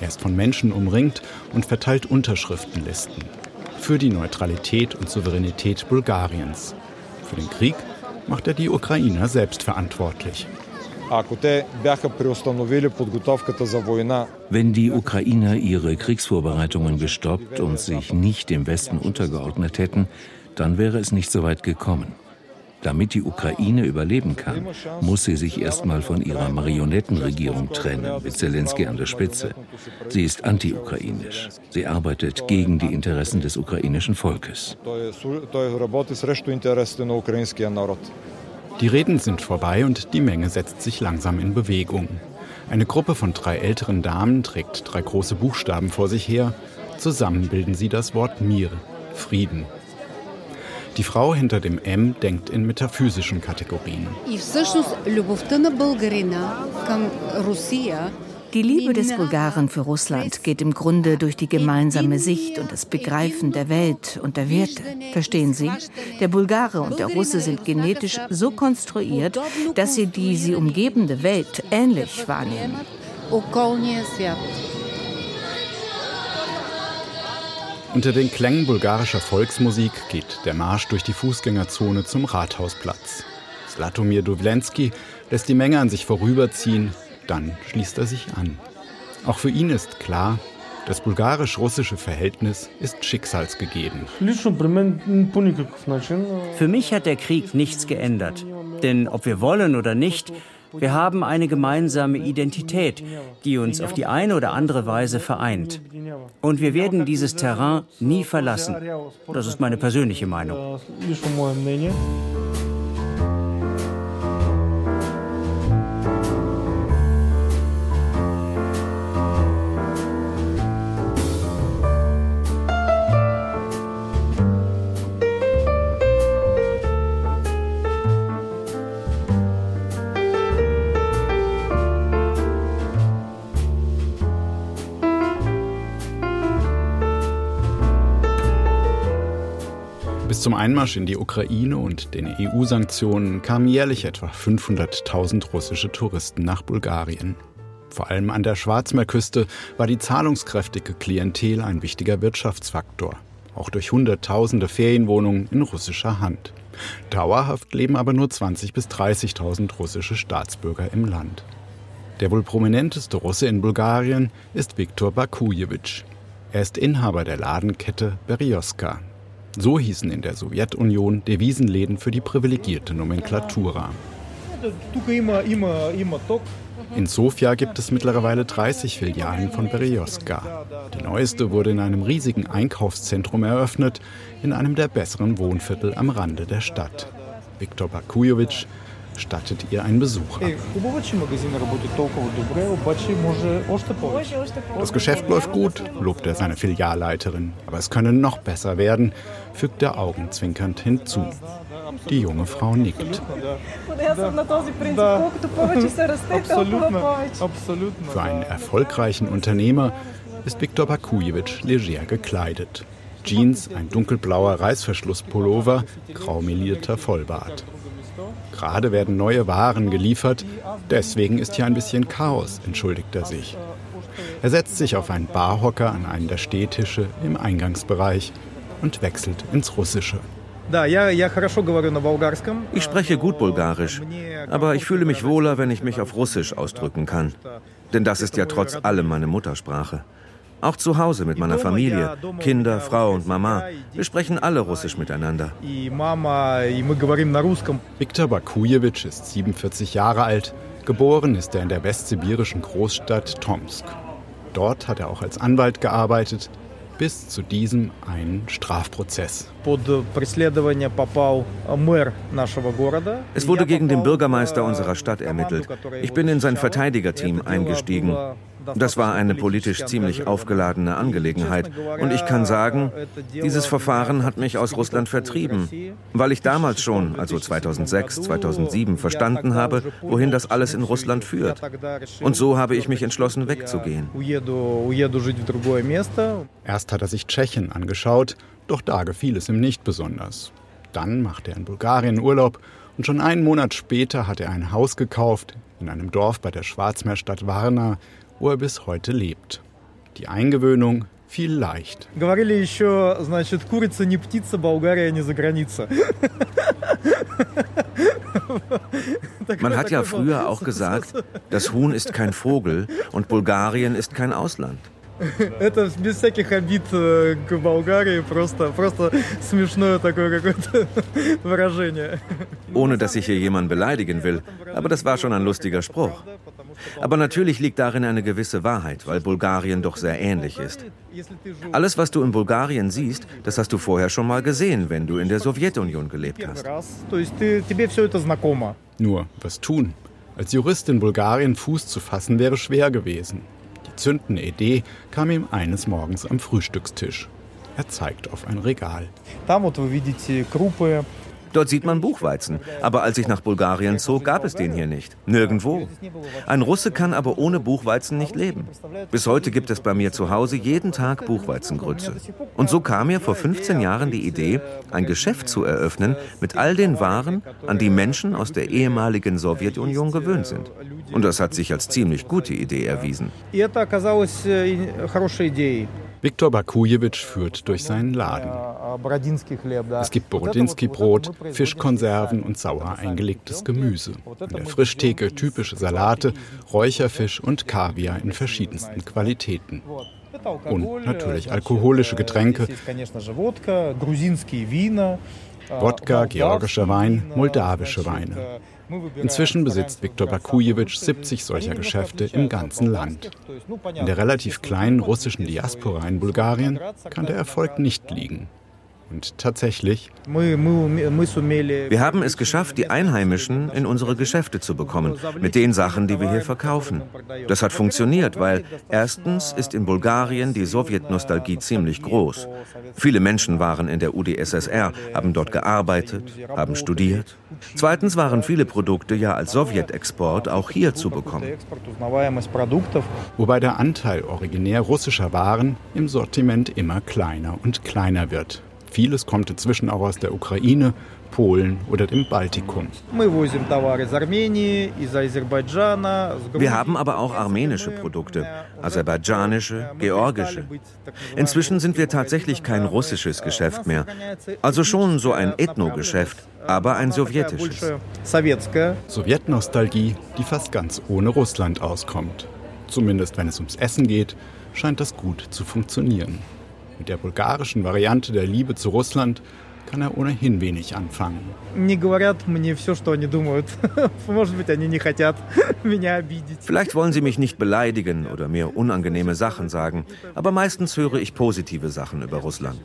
S6: Er ist von Menschen umringt und verteilt Unterschriftenlisten für die Neutralität und Souveränität Bulgariens. Für den Krieg macht er die Ukrainer selbst verantwortlich.
S16: Wenn die Ukrainer ihre Kriegsvorbereitungen gestoppt und sich nicht dem Westen untergeordnet hätten, dann wäre es nicht so weit gekommen. Damit die Ukraine überleben kann, muss sie sich erstmal von ihrer Marionettenregierung trennen, mit Zelensky an der Spitze. Sie ist anti-ukrainisch. Sie arbeitet gegen die Interessen des ukrainischen Volkes.
S6: Die Reden sind vorbei und die Menge setzt sich langsam in Bewegung. Eine Gruppe von drei älteren Damen trägt drei große Buchstaben vor sich her. Zusammen bilden sie das Wort Mir, Frieden. Die Frau hinter dem M denkt in metaphysischen Kategorien.
S9: Die Liebe des Bulgaren für Russland geht im Grunde durch die gemeinsame Sicht und das Begreifen der Welt und der Werte. Verstehen Sie? Der Bulgare und der Russe sind genetisch so konstruiert, dass sie die sie umgebende Welt ähnlich wahrnehmen.
S6: Unter den Klängen bulgarischer Volksmusik geht der Marsch durch die Fußgängerzone zum Rathausplatz. Slatomir Duvlensky lässt die Menge an sich vorüberziehen, dann schließt er sich an. Auch für ihn ist klar, Das bulgarisch-russische Verhältnis ist schicksalsgegeben.
S15: Für mich hat der Krieg nichts geändert. Denn ob wir wollen oder nicht, wir haben eine gemeinsame Identität, die uns auf die eine oder andere Weise vereint. Und wir werden dieses Terrain nie verlassen. Das ist meine persönliche Meinung.
S6: Zum Einmarsch in die Ukraine und den EU-Sanktionen kamen jährlich etwa 500.000 russische Touristen nach Bulgarien. Vor allem an der Schwarzmeerküste war die zahlungskräftige Klientel ein wichtiger Wirtschaftsfaktor, auch durch Hunderttausende Ferienwohnungen in russischer Hand. Dauerhaft leben aber nur 20.000 bis 30.000 russische Staatsbürger im Land. Der wohl prominenteste Russe in Bulgarien ist Viktor Bakujewitsch. Er ist Inhaber der Ladenkette Berioska, so hießen in der Sowjetunion Devisenläden für die privilegierte Nomenklatura. In Sofia gibt es mittlerweile 30 Filialen von Berioska. Die neueste wurde in einem riesigen Einkaufszentrum eröffnet, in einem der besseren Wohnviertel am Rande der Stadt. Viktor Bakujovic stattet ihr einen Besuch ab. Das Geschäft läuft gut, lobt er seine Filialleiterin. Aber es könne noch besser werden, fügt er augenzwinkernd hinzu. Die junge Frau nickt. Für einen erfolgreichen Unternehmer ist Viktor Bakujewitsch leger gekleidet. Jeans, ein dunkelblauer Reißverschlusspullover, grau melierter Vollbart. Gerade werden neue Waren geliefert, deswegen ist hier ein bisschen Chaos, entschuldigt er sich. Er setzt sich auf einen Barhocker an einen der Stehtische im Eingangsbereich und wechselt ins Russische.
S8: Ich spreche gut Bulgarisch, aber ich fühle mich wohler, wenn ich mich auf Russisch ausdrücken kann. Denn das ist ja trotz allem meine Muttersprache. Auch zu Hause mit meiner Familie, Kinder, Frau und Mama. Wir sprechen alle Russisch miteinander.
S6: Viktor Bakujewitsch ist 47 Jahre alt. Geboren ist er in der westsibirischen Großstadt Tomsk. Dort hat er auch als Anwalt gearbeitet, bis zu diesem einen Strafprozess.
S8: Es wurde gegen den Bürgermeister unserer Stadt ermittelt. Ich bin in sein Verteidigerteam eingestiegen. Das war eine politisch ziemlich aufgeladene Angelegenheit. Und ich kann sagen, dieses Verfahren hat mich aus Russland vertrieben, weil ich damals schon, also 2006, 2007, verstanden habe, wohin das alles in Russland führt. Und so habe ich mich entschlossen, wegzugehen.
S6: Erst hat er sich Tschechien angeschaut, doch da gefiel es ihm nicht besonders. Dann machte er in Bulgarien Urlaub und schon einen Monat später hat er ein Haus gekauft in einem Dorf bei der Schwarzmeerstadt Varna, wo er bis heute lebt. Die Eingewöhnung fiel leicht.
S8: Man hat ja früher auch gesagt, das Huhn ist kein Vogel und Bulgarien ist kein Ausland.
S17: Это без всяких обид к Болгарии, просто, просто смешное такое какое-то выражение.
S8: Ohne dass ich hier jemanden beleidigen will, aber das war schon ein lustiger Spruch. Aber natürlich liegt darin eine gewisse Wahrheit, weil Bulgarien doch sehr ähnlich ist. Alles, was du in Bulgarien siehst, das hast du vorher schon mal gesehen, wenn du in der Sowjetunion gelebt hast.
S6: Nur, was tun? Als Jurist in Bulgarien Fuß zu fassen wäre schwer gewesen. zündende Idee kam ihm eines Morgens am Frühstückstisch. Er zeigt auf ein Regal.
S8: Dort sieht man Buchweizen. Aber als ich nach Bulgarien zog, gab es den hier nicht. Nirgendwo. Ein Russe kann aber ohne Buchweizen nicht leben. Bis heute gibt es bei mir zu Hause jeden Tag Buchweizengrütze. Und so kam mir vor 15 Jahren die Idee, ein Geschäft zu eröffnen mit all den Waren, an die Menschen aus der ehemaligen Sowjetunion gewöhnt sind. Und das hat sich als ziemlich gute Idee erwiesen.
S6: Viktor Bakujewitsch führt durch seinen Laden. Es gibt Borodinsky-Brot, Fischkonserven und sauer eingelegtes Gemüse. In der Frischtheke typische Salate, Räucherfisch und Kaviar in verschiedensten Qualitäten. Und natürlich alkoholische Getränke. Wodka, georgischer Wein, moldawische Weine. Inzwischen besitzt Viktor Bakujewitsch 70 solcher Geschäfte im ganzen Land. In der relativ kleinen russischen Diaspora in Bulgarien kann der Erfolg nicht liegen. Und tatsächlich.
S8: Wir haben es geschafft, die Einheimischen in unsere Geschäfte zu bekommen, mit den Sachen, die wir hier verkaufen. Das hat funktioniert, weil erstens ist in Bulgarien die Sowjetnostalgie ziemlich groß. Viele Menschen waren in der UdSSR, haben dort gearbeitet, haben studiert. Zweitens waren viele Produkte ja als Sowjetexport auch hier zu bekommen.
S6: Wobei der Anteil originär russischer Waren im Sortiment immer kleiner und kleiner wird. Vieles kommt inzwischen auch aus der Ukraine, Polen oder dem Baltikum.
S8: Wir haben aber auch armenische Produkte, aserbaidschanische, georgische. Inzwischen sind wir tatsächlich kein russisches Geschäft mehr. Also schon so ein Ethno-Geschäft, aber ein sowjetisches.
S6: Sowjetnostalgie, die fast ganz ohne Russland auskommt. Zumindest wenn es ums Essen geht, scheint das gut zu funktionieren. Mit der bulgarischen Variante der Liebe zu Russland kann er ohnehin wenig anfangen.
S8: Vielleicht wollen sie mich nicht beleidigen oder mir unangenehme Sachen sagen, aber meistens höre ich positive Sachen über Russland.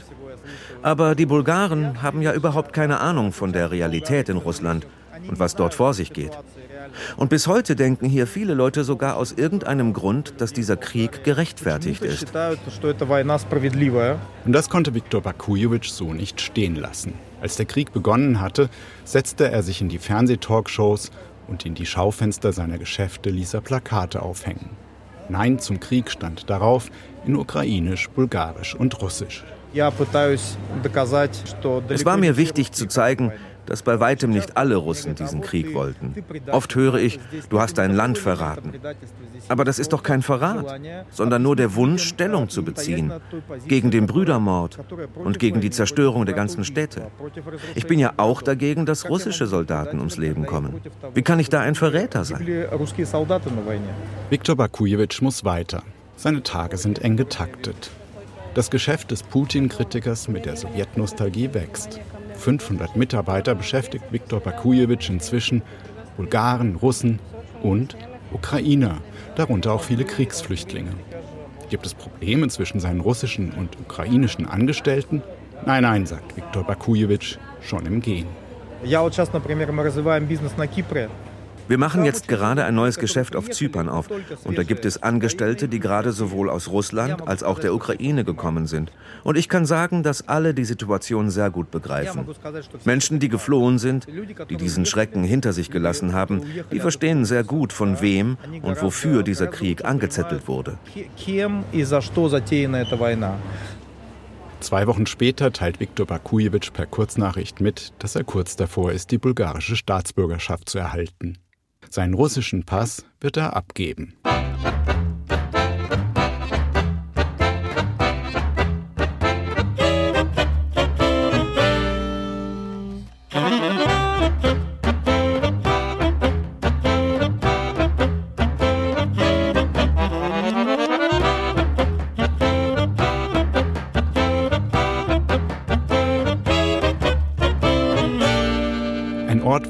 S8: Aber die Bulgaren haben ja überhaupt keine Ahnung von der Realität in Russland und was dort vor sich geht. Und bis heute denken hier viele Leute sogar aus irgendeinem Grund, dass dieser Krieg gerechtfertigt ist.
S6: Und das konnte Viktor Bakujewitsch so nicht stehen lassen. Als der Krieg begonnen hatte, setzte er sich in die Fernsehtalkshows und in die Schaufenster seiner Geschäfte ließ er Plakate aufhängen. Nein zum Krieg stand darauf in Ukrainisch, Bulgarisch und Russisch.
S8: Es war mir wichtig zu zeigen, dass bei weitem nicht alle Russen diesen Krieg wollten. Oft höre ich, du hast dein Land verraten. Aber das ist doch kein Verrat, sondern nur der Wunsch, Stellung zu beziehen gegen den Brüdermord und gegen die Zerstörung der ganzen Städte. Ich bin ja auch dagegen, dass russische Soldaten ums Leben kommen. Wie kann ich da ein Verräter sein?
S6: Viktor Bakujewitsch muss weiter. Seine Tage sind eng getaktet. Das Geschäft des Putin-Kritikers mit der Sowjetnostalgie wächst. 500 Mitarbeiter beschäftigt Viktor Bakujewitsch inzwischen Bulgaren, Russen und Ukrainer, darunter auch viele Kriegsflüchtlinge. Gibt es Probleme zwischen seinen russischen und ukrainischen Angestellten? Nein, nein, sagt Viktor Bakujewitsch, schon im Gehen.
S17: Я вот сейчас, например, мы развиваем бизнес на Кипре.
S8: Wir machen jetzt gerade ein neues Geschäft auf Zypern auf. Und da gibt es Angestellte, die gerade sowohl aus Russland als auch der Ukraine gekommen sind. Und ich kann sagen, dass alle die Situation sehr gut begreifen. Menschen, die geflohen sind, die diesen Schrecken hinter sich gelassen haben, die verstehen sehr gut, von wem und wofür dieser Krieg angezettelt wurde.
S6: Zwei Wochen später teilt Viktor Bakujewitsch per Kurznachricht mit, dass er kurz davor ist, die bulgarische Staatsbürgerschaft zu erhalten. Seinen russischen Pass wird er abgeben.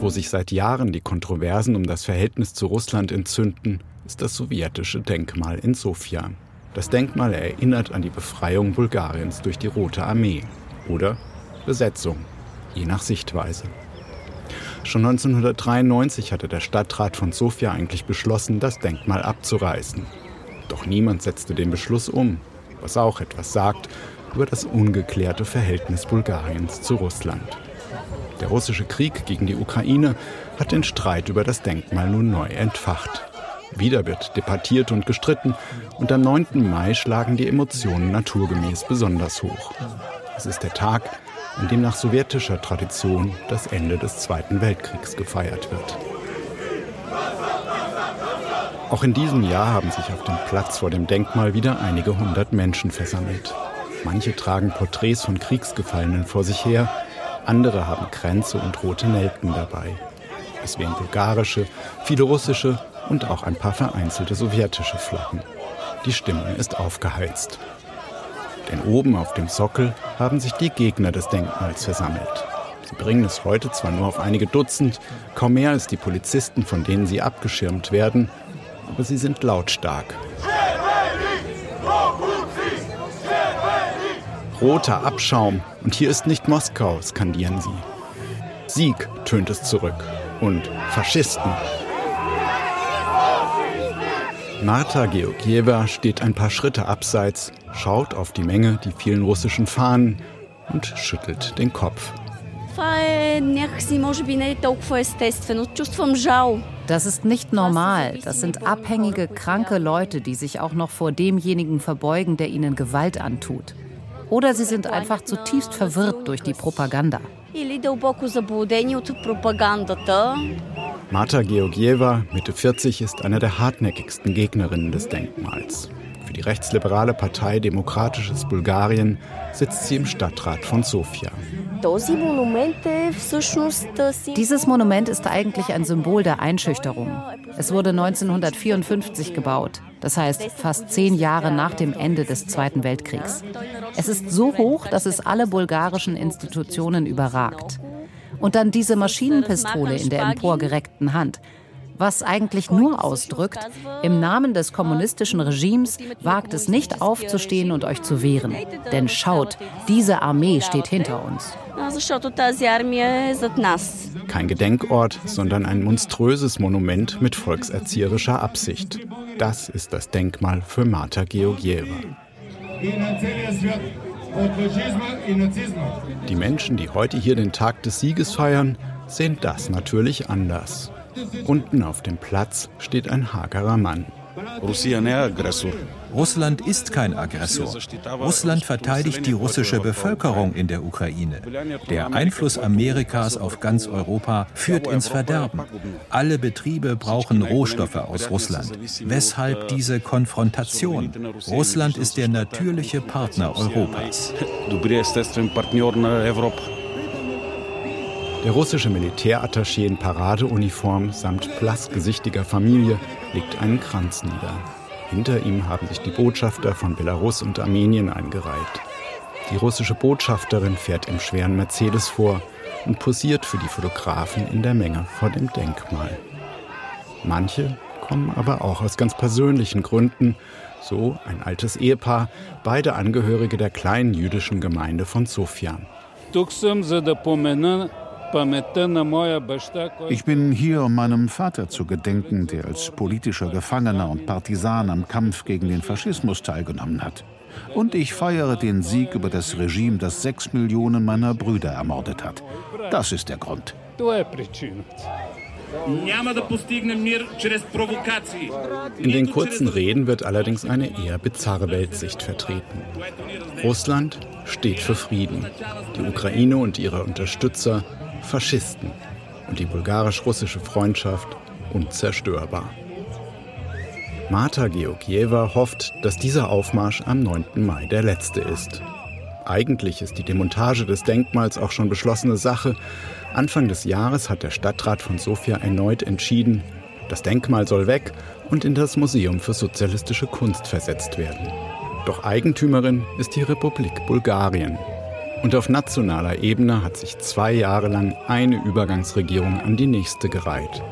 S6: Wo sich seit Jahren die Kontroversen um das Verhältnis zu Russland entzünden, ist das sowjetische Denkmal in Sofia. Das Denkmal erinnert an die Befreiung Bulgariens durch die Rote Armee oder Besetzung, je nach Sichtweise. Schon 1993 hatte der Stadtrat von Sofia eigentlich beschlossen, das Denkmal abzureißen. Doch niemand setzte den Beschluss um, was auch etwas sagt über das ungeklärte Verhältnis Bulgariens zu Russland. Der russische Krieg gegen die Ukraine hat den Streit über das Denkmal nun neu entfacht. Wieder wird debattiert und gestritten und am 9. Mai schlagen die Emotionen naturgemäß besonders hoch. Es ist der Tag, an dem nach sowjetischer Tradition das Ende des Zweiten Weltkriegs gefeiert wird. Auch in diesem Jahr haben sich auf dem Platz vor dem Denkmal wieder einige hundert Menschen versammelt. Manche tragen Porträts von Kriegsgefallenen vor sich her, andere haben Kränze und rote Nelken dabei. Es wehen bulgarische, viele russische und auch ein paar vereinzelte sowjetische Flaggen. Die Stimmung ist aufgeheizt. Denn oben auf dem Sockel haben sich die Gegner des Denkmals versammelt. Sie bringen es heute zwar nur auf einige Dutzend, kaum mehr als die Polizisten, von denen sie abgeschirmt werden, aber sie sind lautstark. Roter Abschaum und hier ist nicht Moskau, skandieren sie. Sieg tönt es zurück und Faschisten. Marta Georgieva steht ein paar Schritte abseits, schaut auf die Menge, die vielen russischen Fahnen und schüttelt den Kopf.
S1: Das ist nicht normal. Das sind abhängige, kranke Leute, die sich auch noch vor demjenigen verbeugen, der ihnen Gewalt antut. Oder sie sind einfach zutiefst verwirrt durch die Propaganda.
S6: Marta Georgieva, Mitte 40, ist eine der hartnäckigsten Gegnerinnen des Denkmals. Für die rechtsliberale Partei Demokratisches Bulgarien sitzt sie im Stadtrat von Sofia.
S1: Dieses Monument ist eigentlich ein Symbol der Einschüchterung. Es wurde 1954 gebaut, das heißt fast zehn Jahre nach dem Ende des Zweiten Weltkriegs. Es ist so hoch, dass es alle bulgarischen Institutionen überragt. Und dann diese Maschinenpistole in der emporgereckten Hand was eigentlich nur ausdrückt, im Namen des kommunistischen Regimes wagt es nicht aufzustehen und euch zu wehren. Denn schaut, diese Armee steht hinter uns.
S6: Kein Gedenkort, sondern ein monströses Monument mit volkserzieherischer Absicht. Das ist das Denkmal für Marta Georgieva. Die Menschen, die heute hier den Tag des Sieges feiern, sehen das natürlich anders. Unten auf dem Platz steht ein hagerer Mann.
S11: Russland ist kein Aggressor. Russland verteidigt die russische Bevölkerung in der Ukraine. Der Einfluss Amerikas auf ganz Europa führt ins Verderben. Alle Betriebe brauchen Rohstoffe aus Russland. Weshalb diese Konfrontation? Russland ist der natürliche Partner Europas.
S6: Der russische Militärattaché in Paradeuniform samt blassgesichtiger Familie legt einen Kranz nieder. Hinter ihm haben sich die Botschafter von Belarus und Armenien eingereiht. Die russische Botschafterin fährt im schweren Mercedes vor und posiert für die Fotografen in der Menge vor dem Denkmal. Manche kommen aber auch aus ganz persönlichen Gründen, so ein altes Ehepaar, beide Angehörige der kleinen jüdischen Gemeinde von Sofia.
S10: Ich bin hier, um meinem Vater zu gedenken, der als politischer Gefangener und Partisan am Kampf gegen den Faschismus teilgenommen hat. Und ich feiere den Sieg über das Regime, das sechs Millionen meiner Brüder ermordet hat. Das ist der Grund.
S6: In den kurzen Reden wird allerdings eine eher bizarre Weltsicht vertreten. Russland steht für Frieden. Die Ukraine und ihre Unterstützer Faschisten und die bulgarisch-russische Freundschaft unzerstörbar. Marta Georgieva hofft, dass dieser Aufmarsch am 9. Mai der letzte ist. Eigentlich ist die Demontage des Denkmals auch schon beschlossene Sache. Anfang des Jahres hat der Stadtrat von Sofia erneut entschieden, das Denkmal soll weg und in das Museum für sozialistische Kunst versetzt werden. Doch Eigentümerin ist die Republik Bulgarien, und auf nationaler Ebene hat sich zwei Jahre lang eine Übergangsregierung an die nächste gereiht.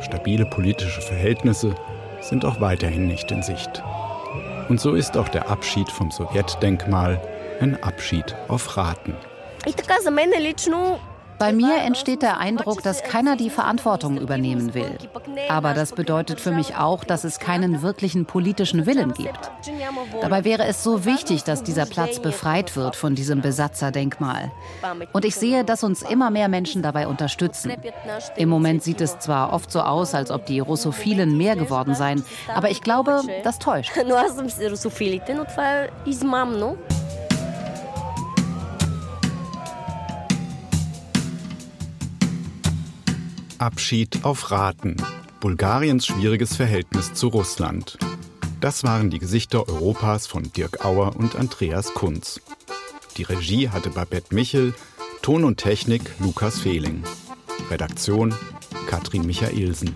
S6: Stabile politische Verhältnisse sind auch weiterhin nicht in Sicht. Und so ist auch der Abschied vom Sowjetdenkmal ein Abschied auf Raten.
S1: Bei mir entsteht der Eindruck, dass keiner die Verantwortung übernehmen will. Aber das bedeutet für mich auch, dass es keinen wirklichen politischen Willen gibt. Dabei wäre es so wichtig, dass dieser Platz befreit wird von diesem Besatzerdenkmal. Und ich sehe, dass uns immer mehr Menschen dabei unterstützen. Im Moment sieht es zwar oft so aus, als ob die Russophilen mehr geworden seien, aber ich glaube, das täuscht.
S6: Abschied auf Raten. Bulgariens schwieriges Verhältnis zu Russland. Das waren die Gesichter Europas von Dirk Auer und Andreas Kunz. Die Regie hatte Babette Michel, Ton und Technik Lukas Fehling. Redaktion Katrin Michaelsen.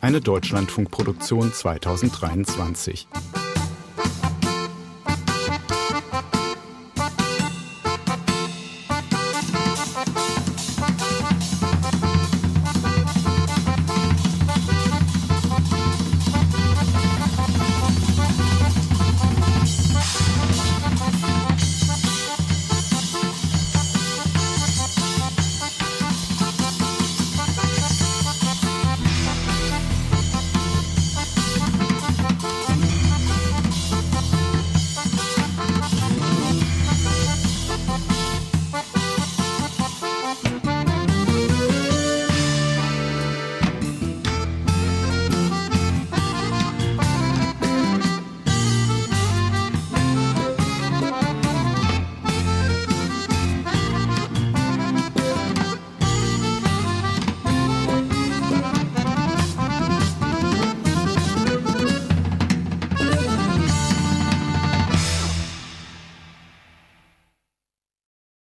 S6: Eine Deutschlandfunkproduktion 2023.